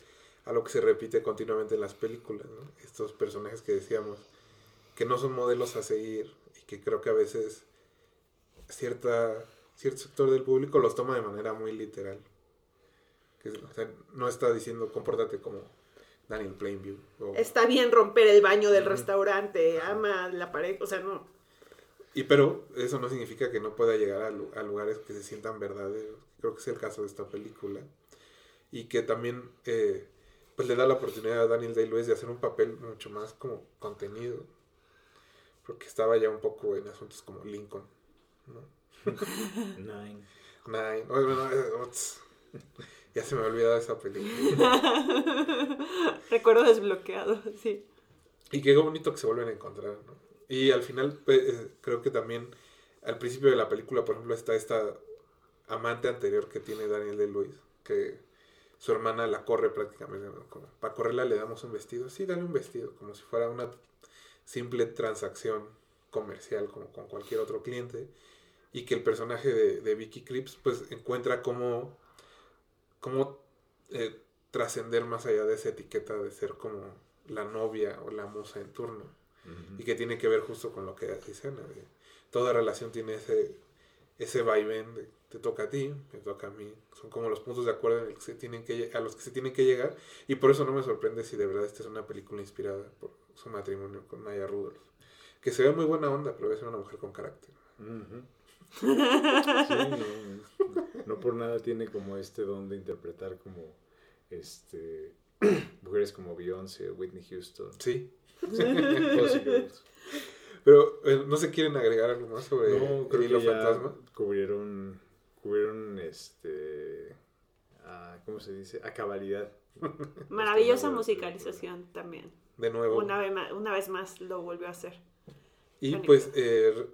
algo que se repite continuamente en las películas, ¿no? Estos personajes que decíamos, que no son modelos a seguir y que creo que a veces cierta, cierto sector del público los toma de manera muy literal. Que, o sea, no está diciendo compórtate como Daniel Plainview. o- Está bien romper el baño del restaurante, ama la pareja, o sea, no. Y pero eso no significa que no pueda llegar a, a lugares que se sientan verdaderos. Creo que es el caso de esta película. Y que también eh, pues le da la oportunidad a Daniel Day-Lewis de hacer un papel mucho más como contenido. Porque estaba ya un poco en asuntos como Lincoln. ¿no? Nine. Nine. Oh, bueno, eh, ya se me ha olvidado esa película. Recuerdo desbloqueado, sí. Y qué bonito que se vuelven a encontrar, ¿no? Y al final, pues, eh, creo que también al principio de la película, por ejemplo, está esta amante anterior que tiene Daniel de Luis, que su hermana la corre prácticamente. Como, para correrla le damos un vestido. Sí, dale un vestido, como si fuera una simple transacción comercial, como con cualquier otro cliente. Y que el personaje de, de Vicky Cripps, pues, encuentra cómo, cómo eh, trascender más allá de esa etiqueta de ser como la novia o la musa en turno y que tiene que ver justo con lo que dice Ana, de toda relación tiene ese ese vaivén de te toca a ti, me toca a mí, son como los puntos de acuerdo en el que se tienen que, a los que se tienen que llegar y por eso no me sorprende si de verdad esta es una película inspirada por su matrimonio con Maya Rudolph, que se ve muy buena onda, pero es una mujer con carácter. Sí, no, no por nada tiene como este don de interpretar como este mujeres como Beyoncé, Whitney Houston, Sí, Girls. pero eh, no se quieren agregar algo más sobre No, el hilo que ya fantasma. cubrieron cubrieron este a, ¿cómo se dice? a cabalidad. Maravillosa Este, musicalización también. De nuevo. Una vez, más, una vez más lo volvió a hacer. Y pues, eh,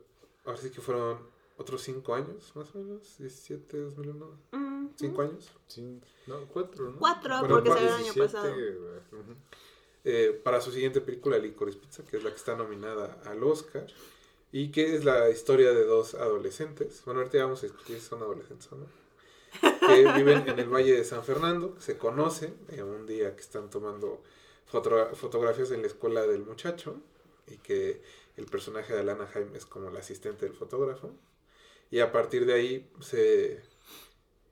ahora sí que fueron otros cinco años, más o menos, 17, 2001, Mm, cinco años. Sí, no, cuatro, ¿no? Cuatro, Bueno, porque salió el año 17, pasado. eh, para su siguiente película, Licorice Pizza, que es la que está nominada al Oscar, y que es la historia de dos adolescentes, bueno, ahorita ya vamos a discutir si son adolescentes o no, que viven en el Valle de San Fernando, se conocen en un día que están tomando foto- fotografías en la escuela del muchacho, y que el personaje de Alana Jaime es como el asistente del fotógrafo, y a partir de ahí se...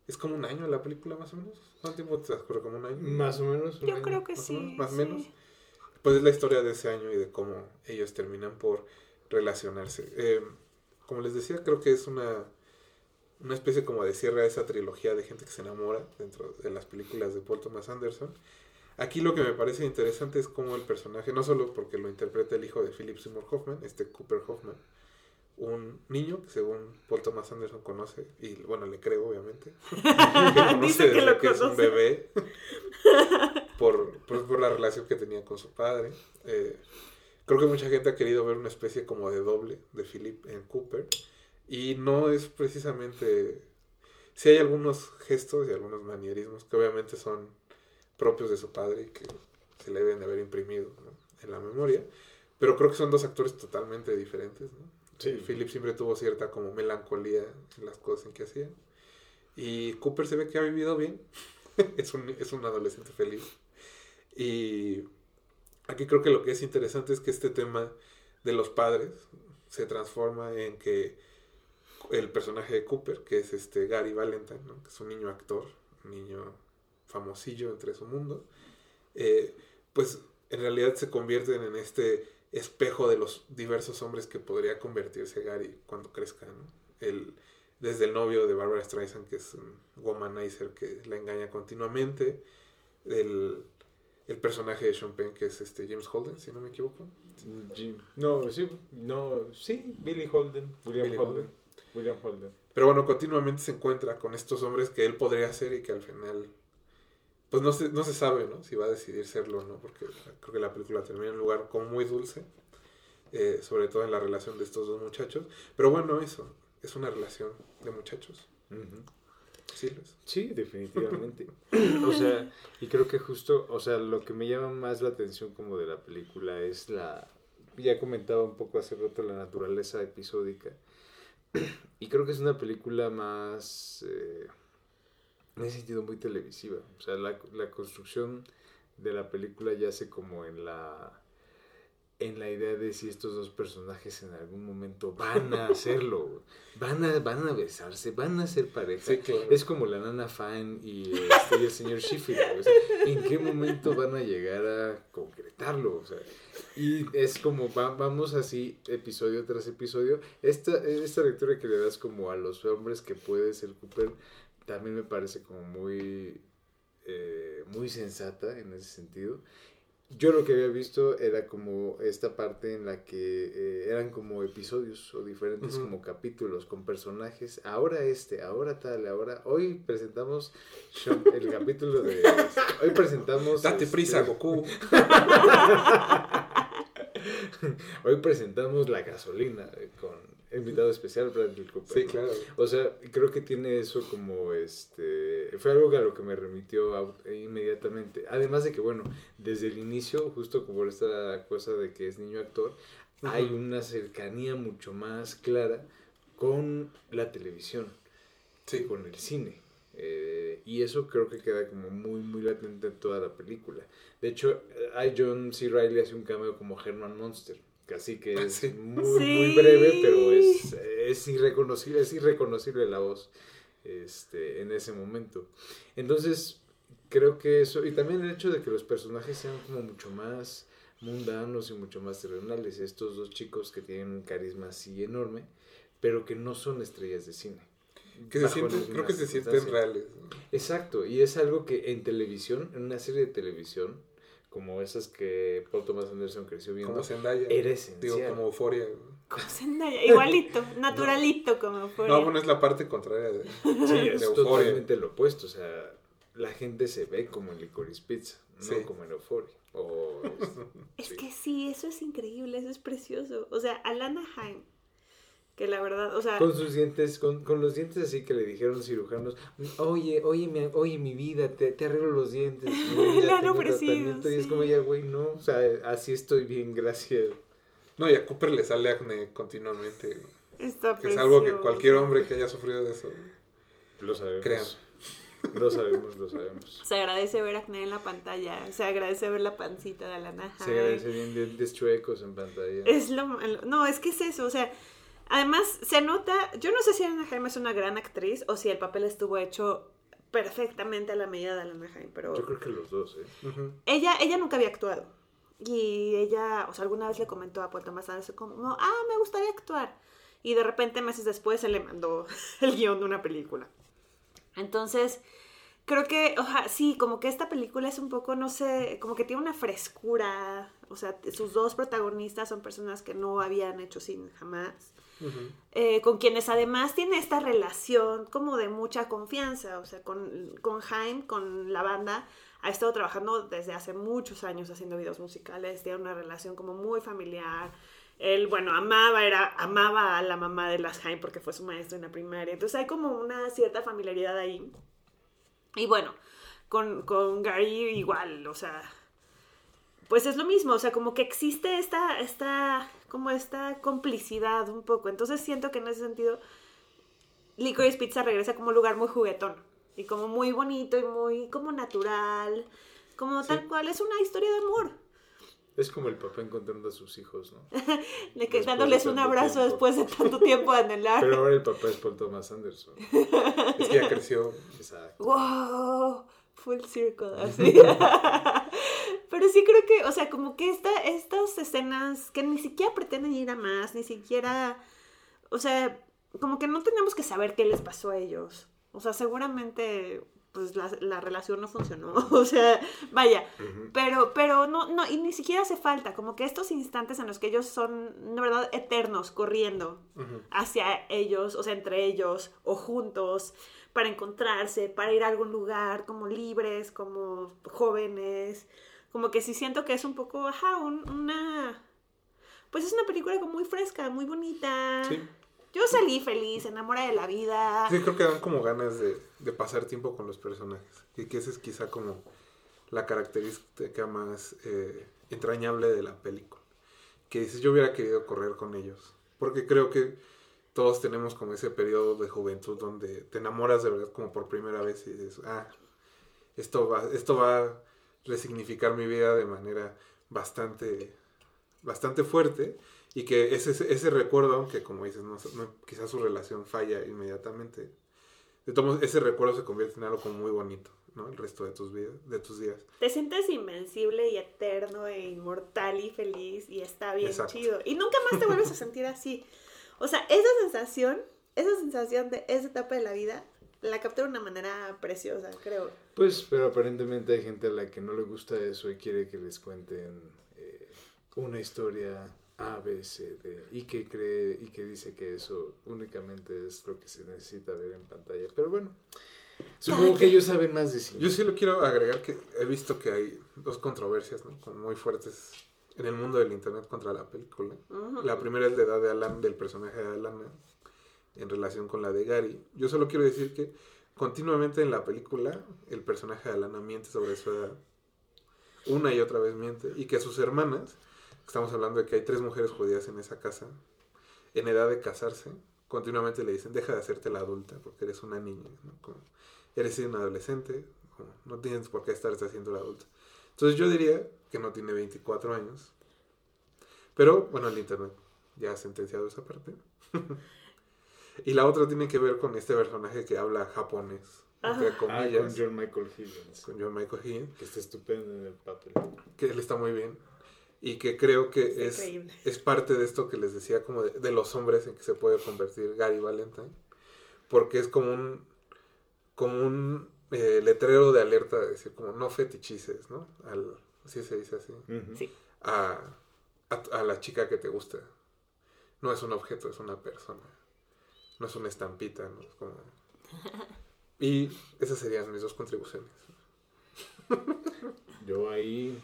Es como un año la película, más o menos. ¿Cuánto tiempo transcurre? ¿Como un año? Más o menos. un Yo año, creo que más o sí, menos, más o sí. menos. Pues es la historia de ese año y de cómo ellos terminan por relacionarse. Eh, como les decía, creo que es una, una especie como de cierre a esa trilogía de gente que se enamora dentro de las películas de Paul Thomas Anderson. Aquí lo que me parece interesante es cómo el personaje, no solo porque lo interpreta el hijo de Philip Seymour Hoffman, este Cooper Hoffman, un niño que según Paul Thomas Anderson conoce, y bueno, le creo obviamente, que Dice que desde lo que es un bebé por, por, por la relación que tenía con su padre. Eh, creo que mucha gente ha querido ver una especie como de doble de Philip en Cooper y no es precisamente... Sí hay algunos gestos y algunos manierismos que obviamente son propios de su padre y que se le deben de haber imprimido ¿no? en la memoria, pero creo que son dos actores totalmente diferentes. ¿no? Sí. Philip siempre tuvo cierta como melancolía en las cosas en que hacía. Y Cooper se ve que ha vivido bien. es, un, es un adolescente feliz. Y aquí creo que lo que es interesante es que este tema de los padres se transforma en que el personaje de Cooper, que es este Gary Valentine, que es un niño actor, un niño famosillo entre su mundo, eh, pues en realidad se convierten en este espejo de los diversos hombres que podría convertirse Gary cuando crezca. El, desde el novio de Barbara Streisand, que es un womanizer que la engaña continuamente, el, el personaje de Sean Penn, que es este James Holden, si no me equivoco. No, sí, no, sí, Billy Holden, William Holden. William Holden. Pero bueno, continuamente se encuentra con estos hombres que él podría ser y que al final, pues no se, no se sabe, ¿no? Si va a decidir serlo o no, porque creo que la película termina en un lugar como muy dulce, eh, sobre todo en la relación de estos dos muchachos. Pero bueno, eso, es una relación de muchachos. Sí, definitivamente. o sea, y creo que justo, o sea, lo que me llama más la atención como de la película es la, ya comentaba un poco hace rato, la naturaleza episódica y creo que es una película más, eh, en ese sentido, muy televisiva. O sea, la, la construcción de la película yace como en la en la idea de si estos dos personajes en algún momento van a hacerlo, van a, van a besarse, van a ser pareja. Es como la nana Fan y, este, el señor Sheffield. ¿En qué momento van a llegar a concretarlo? O sea, y es como vamos así episodio tras episodio. Esta, esta lectura que le das como a los hombres que puede ser Cooper también me parece como muy, eh, muy sensata en ese sentido yo lo que había visto era como esta parte en la que eh, eran como episodios o diferentes como capítulos con personajes. Ahora este, ahora tal, ahora. Hoy presentamos el capítulo de. Hoy presentamos. Date prisa, este, Goku. Hoy presentamos la gasolina eh, con invitado especial Bradley Cooper. Sí, claro. O sea, creo que tiene eso como este. Fue algo a lo que me remitió inmediatamente. Además de que, bueno, desde el inicio, justo como esta cosa de que es niño actor, hay una cercanía mucho más clara con la televisión, sí. con el cine. Eh, y eso creo que queda como muy, muy latente en toda la película. De hecho, hay John C. Reilly hace un cameo como Herman Monster Así que ah, es muy, muy breve, pero es, es, irreconocible, es irreconocible la voz este, en ese momento. Entonces, creo que eso, y también el hecho de que los personajes sean como mucho más mundanos y mucho más terrenales, estos dos chicos que tienen un carisma así enorme, pero que no son estrellas de cine. Que se sienten, creo que se sienten reales. Exacto, y es algo que en televisión, en una serie de televisión, como esas que Paul Thomas Anderson creció viendo. Como Zendaya. Eres Digo, como Euphoria. Como Zendaya, igualito, naturalito como Euphoria. No, bueno, es la parte contraria de, sí, es totalmente lo opuesto, o sea, la gente se ve como en Licorice Pizza, no como en Euphoria. es que sí, eso es increíble, eso es precioso. O sea, Alana Haim que la verdad, o sea... Con sus dientes, con, con los dientes así que le dijeron los cirujanos, oye, oye, mi, oye, mi vida, te, te arreglo los dientes. Le han ofrecido, Y es como, ya, güey, no, o sea, así estoy bien, gracias. No, y a Cooper le sale acné continuamente. Está que es algo que cualquier hombre que haya sufrido de eso... Lo sabemos. Crean. Lo sabemos, lo sabemos. Se agradece ver acné en la pantalla. Se agradece ver la pancita de la naja. Se agradece bien dientes chuecos en pantalla. Es lo, no, es que es eso. O sea, Además, se nota, yo no sé si Ana Jaime es una gran actriz o si el papel estuvo hecho perfectamente a la medida de Ana Jaime, pero... Yo creo que los dos, ¿eh? ella, ella nunca había actuado. Y ella, o sea, alguna vez le comentó a Paul Thomas Anderson como, ah, me gustaría actuar. Y de repente, meses después, se le mandó el guion de una película. Entonces, creo que, oja, sí, como que esta película es un poco, no sé, como que tiene una frescura. O sea, sus dos protagonistas son personas que no habían hecho cine jamás. Eh, con quienes además tiene esta relación como de mucha confianza, o sea, con, con Jaime, con la banda, ha estado trabajando desde hace muchos años haciendo videos musicales, tiene una relación como muy familiar. Él, bueno, amaba, era, amaba a la mamá de las Jaime porque fue su maestro en la primaria. Entonces hay como una cierta familiaridad ahí. Y bueno, con, con Gary igual, o sea, pues es lo mismo, o sea, como que existe esta, esta, como esta complicidad un poco. Entonces siento que en ese sentido, Licorice Pizza regresa como un lugar muy juguetón y como muy bonito y muy como natural, como tal cual, es una historia de amor. Es como el papá encontrando a sus hijos, ¿no? De que Después dándoles de un abrazo tiempo. después de tanto tiempo de anhelar. Pero ahora el papá es Paul Thomas Anderson. Es que ya creció. Exacto. wow, full circle, así. Pero sí creo que, o sea, como que esta, estas escenas que ni siquiera pretenden ir a más, ni siquiera, o sea, como que no tenemos que saber qué les pasó a ellos. O sea, seguramente pues la, la relación no funcionó, o sea, vaya, pero, pero no, no, y ni siquiera hace falta, como que estos instantes en los que ellos son, de verdad, eternos, corriendo hacia ellos, o sea, entre ellos, o juntos, para encontrarse, para ir a algún lugar, como libres, como jóvenes, como que sí siento que es un poco, ajá, un- una, pues es una película como muy fresca, muy bonita. Sí. Yo salí feliz, enamorada de la vida. Sí, creo que dan como ganas de, de pasar tiempo con los personajes. Y que esa es quizá como la característica más eh, entrañable de la película. Que dices, yo hubiera querido correr con ellos. Porque creo que todos tenemos como ese periodo de juventud donde te enamoras de verdad como por primera vez y dices, ah, esto va, esto va a resignificar mi vida de manera bastante, bastante fuerte. Y que ese, ese recuerdo, aunque como dices, no, no- quizás su relación falla inmediatamente, de todos ese recuerdo se convierte en algo como muy bonito, ¿no? El resto de tus, vidas, de tus días. Te sientes invencible y eterno e inmortal y feliz y está bien Exacto. chido. Y nunca más te vuelves a sentir así. O sea, esa sensación, esa sensación de esa etapa de la vida, la capté de una manera preciosa, creo. Pues, pero aparentemente hay gente a la que no le gusta eso y quiere que les cuenten eh, una historia A, B, C, D, y que cree y que dice que eso únicamente es lo que se necesita ver en pantalla. Pero bueno, supongo que ellos saben más de cine. Yo sí lo quiero agregar que he visto que hay dos controversias, ¿no? Como muy fuertes en el mundo del internet contra la película. La primera es la edad de Alan, del personaje de Alana, en relación con la de Gary. Yo solo quiero decir que continuamente en la película el personaje de Alana miente sobre su edad. Una y otra vez miente. Y que sus hermanas, estamos hablando de que hay tres mujeres judías en esa casa, en edad de casarse, continuamente le dicen, deja de hacerte la adulta porque eres una niña, ¿no? Como, eres un adolescente, como, no tienes por qué estarte haciendo la adulta. Entonces yo diría que no tiene 24 años, pero bueno, el internet ya ha sentenciado esa parte. y la otra tiene que ver con este personaje que habla japonés, entre Ah, comillas, con John Michael Higgins, con John Michael Higgins, que está estupendo en el papel. que él está muy bien y que creo que es, es parte de esto que les decía como de, de los hombres en que se puede convertir Gary Valentine porque es como un como un eh, letrero de alerta de decir como no fetichices no al así se dice así. Sí. a, a, a la chica que te gusta. No es un objeto es una persona. No es una estampita no es como y esas serían mis dos contribuciones. Yo ahí...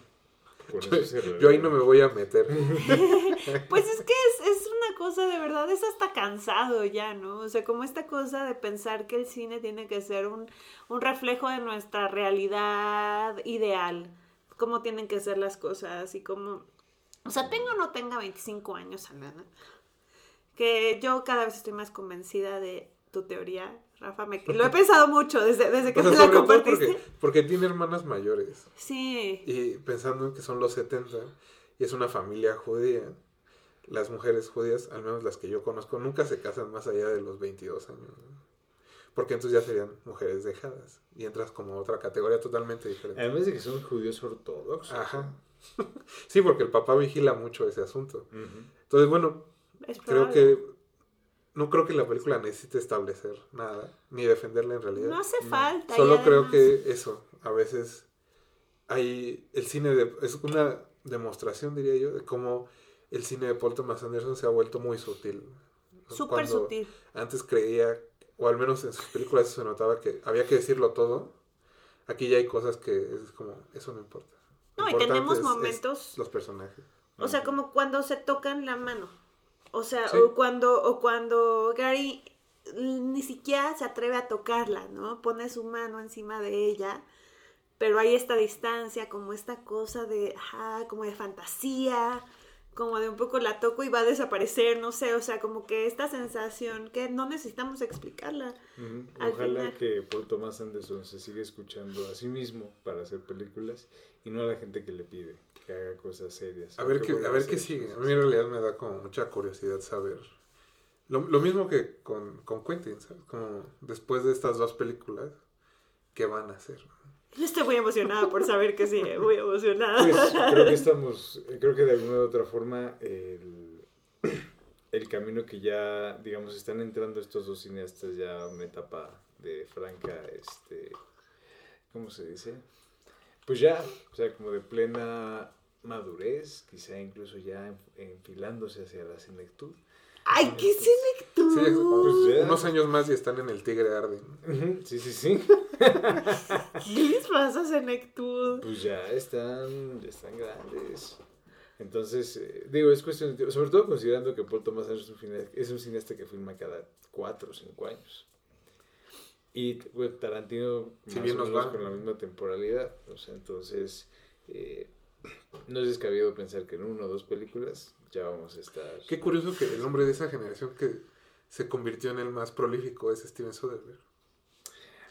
Con yo, eso cerraría. yo ahí no me voy a meter Pues es que es, es una cosa de verdad, es hasta cansado ya, ¿no? O sea, como esta cosa de pensar que el cine tiene que ser un, un reflejo de nuestra realidad ideal, cómo tienen que ser las cosas y cómo... O sea, tenga o no tenga 25 años, Alana, que yo cada vez estoy más convencida de tu teoría, Rafa, me, lo he pensado mucho desde, desde que O sea, me la compartiste. porque, porque tiene hermanas mayores. Sí. Y pensando en que son los 70 y es una familia judía, las mujeres judías, al menos las que yo conozco, nunca se casan más allá de los 22 años. ¿no? Porque entonces ya serían mujeres dejadas y entras como a otra categoría totalmente diferente. Además de que son judíos ortodoxos. Ajá. sí, porque el papá vigila mucho ese asunto. Entonces, bueno, Es creo que no creo que la película necesite establecer nada, ni defenderla en realidad. No hace falta. Solo creo que eso, a veces hay el cine de, es una demostración, diría yo, de cómo el cine de Paul Thomas Anderson se ha vuelto muy sutil. Súper sutil. Antes creía, o al menos en sus películas se notaba que había que decirlo todo. Aquí ya hay cosas que es como, eso no importa. No, y tenemos es- es momentos- los personajes. O sea, como cuando se tocan la mano. O sea, Sí. o cuando, o cuando Gary ni siquiera se atreve a tocarla, ¿no? Pone su mano encima de ella pero hay esta distancia, como esta cosa de, ajá, como de fantasía, como de un poco la toco y va a desaparecer, no sé, o sea, como que esta sensación que no necesitamos explicarla. Ojalá final. que Paul Thomas Anderson se siga escuchando a sí mismo para hacer películas y no a la gente que le pide que haga cosas serias. A ver qué, a ver qué sigue. A mí en realidad me da como mucha curiosidad saber. Lo, lo mismo que con, con Quentin, ¿sabes? Como después de estas dos películas, ¿qué van a hacer? Estoy muy emocionada por saber que sigue, muy emocionada. Pues creo que estamos, creo que de alguna u otra forma el, el camino que ya, digamos, están entrando estos dos cineastas ya a una etapa de franca, este, ¿cómo se dice? Pues ya, o sea, como de plena madurez, quizá incluso ya enf- enfilándose hacia la senectud. ¡Ay, qué senectud! Sí, Pues ya. unos años más y están en el Tigre Arden. Sí, sí, sí. ¿Qué les pasa, senectud? Pues ya están, ya están grandes. Entonces, eh, digo, es cuestión de tiempo, sobre todo considerando que Paul Thomas Anderson es un cine- es un cineasta que filma cada cuatro o cinco años. Y bueno, Tarantino Si bien nos va. con la misma temporalidad. O sea, entonces, eh, no es descabido pensar que en una o dos películas ya vamos a estar... Qué curioso que el hombre de esa generación que se convirtió en el más prolífico es Steven Soderbergh.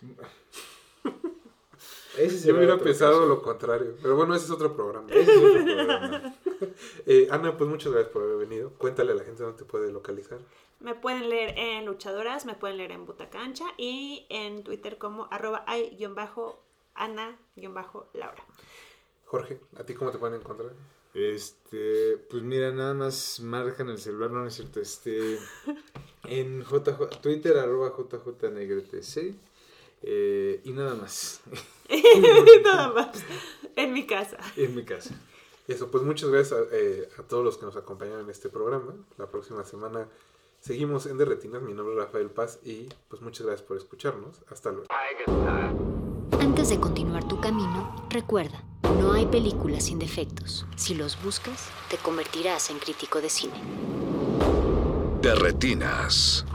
Ese Yo hubiera pensado caso. lo contrario. Pero bueno, ese es otro programa. Ese es otro programa. Eh, Ana, pues muchas gracias por haber venido. Cuéntale a la gente dónde te puede localizar. Me pueden leer en Luchadoras, me pueden leer en Butacancha y en Twitter como arroba ay-ana-laura. Jorge, ¿a ti cómo te pueden encontrar? Este, pues mira, nada más marcan el celular, no, no es cierto, este, en JJ, Twitter, arroba JJNegretC, eh, y nada más, Nada más. En mi casa. en mi casa. Eso, pues muchas gracias a, eh, a todos los que nos acompañaron en este programa. La próxima semana seguimos en Derretinas. Mi nombre es Rafael Paz y pues muchas gracias por escucharnos. Hasta luego. Antes de continuar tu camino, recuerda, no hay películas sin defectos. Si los buscas, te convertirás en crítico de cine. De retinas.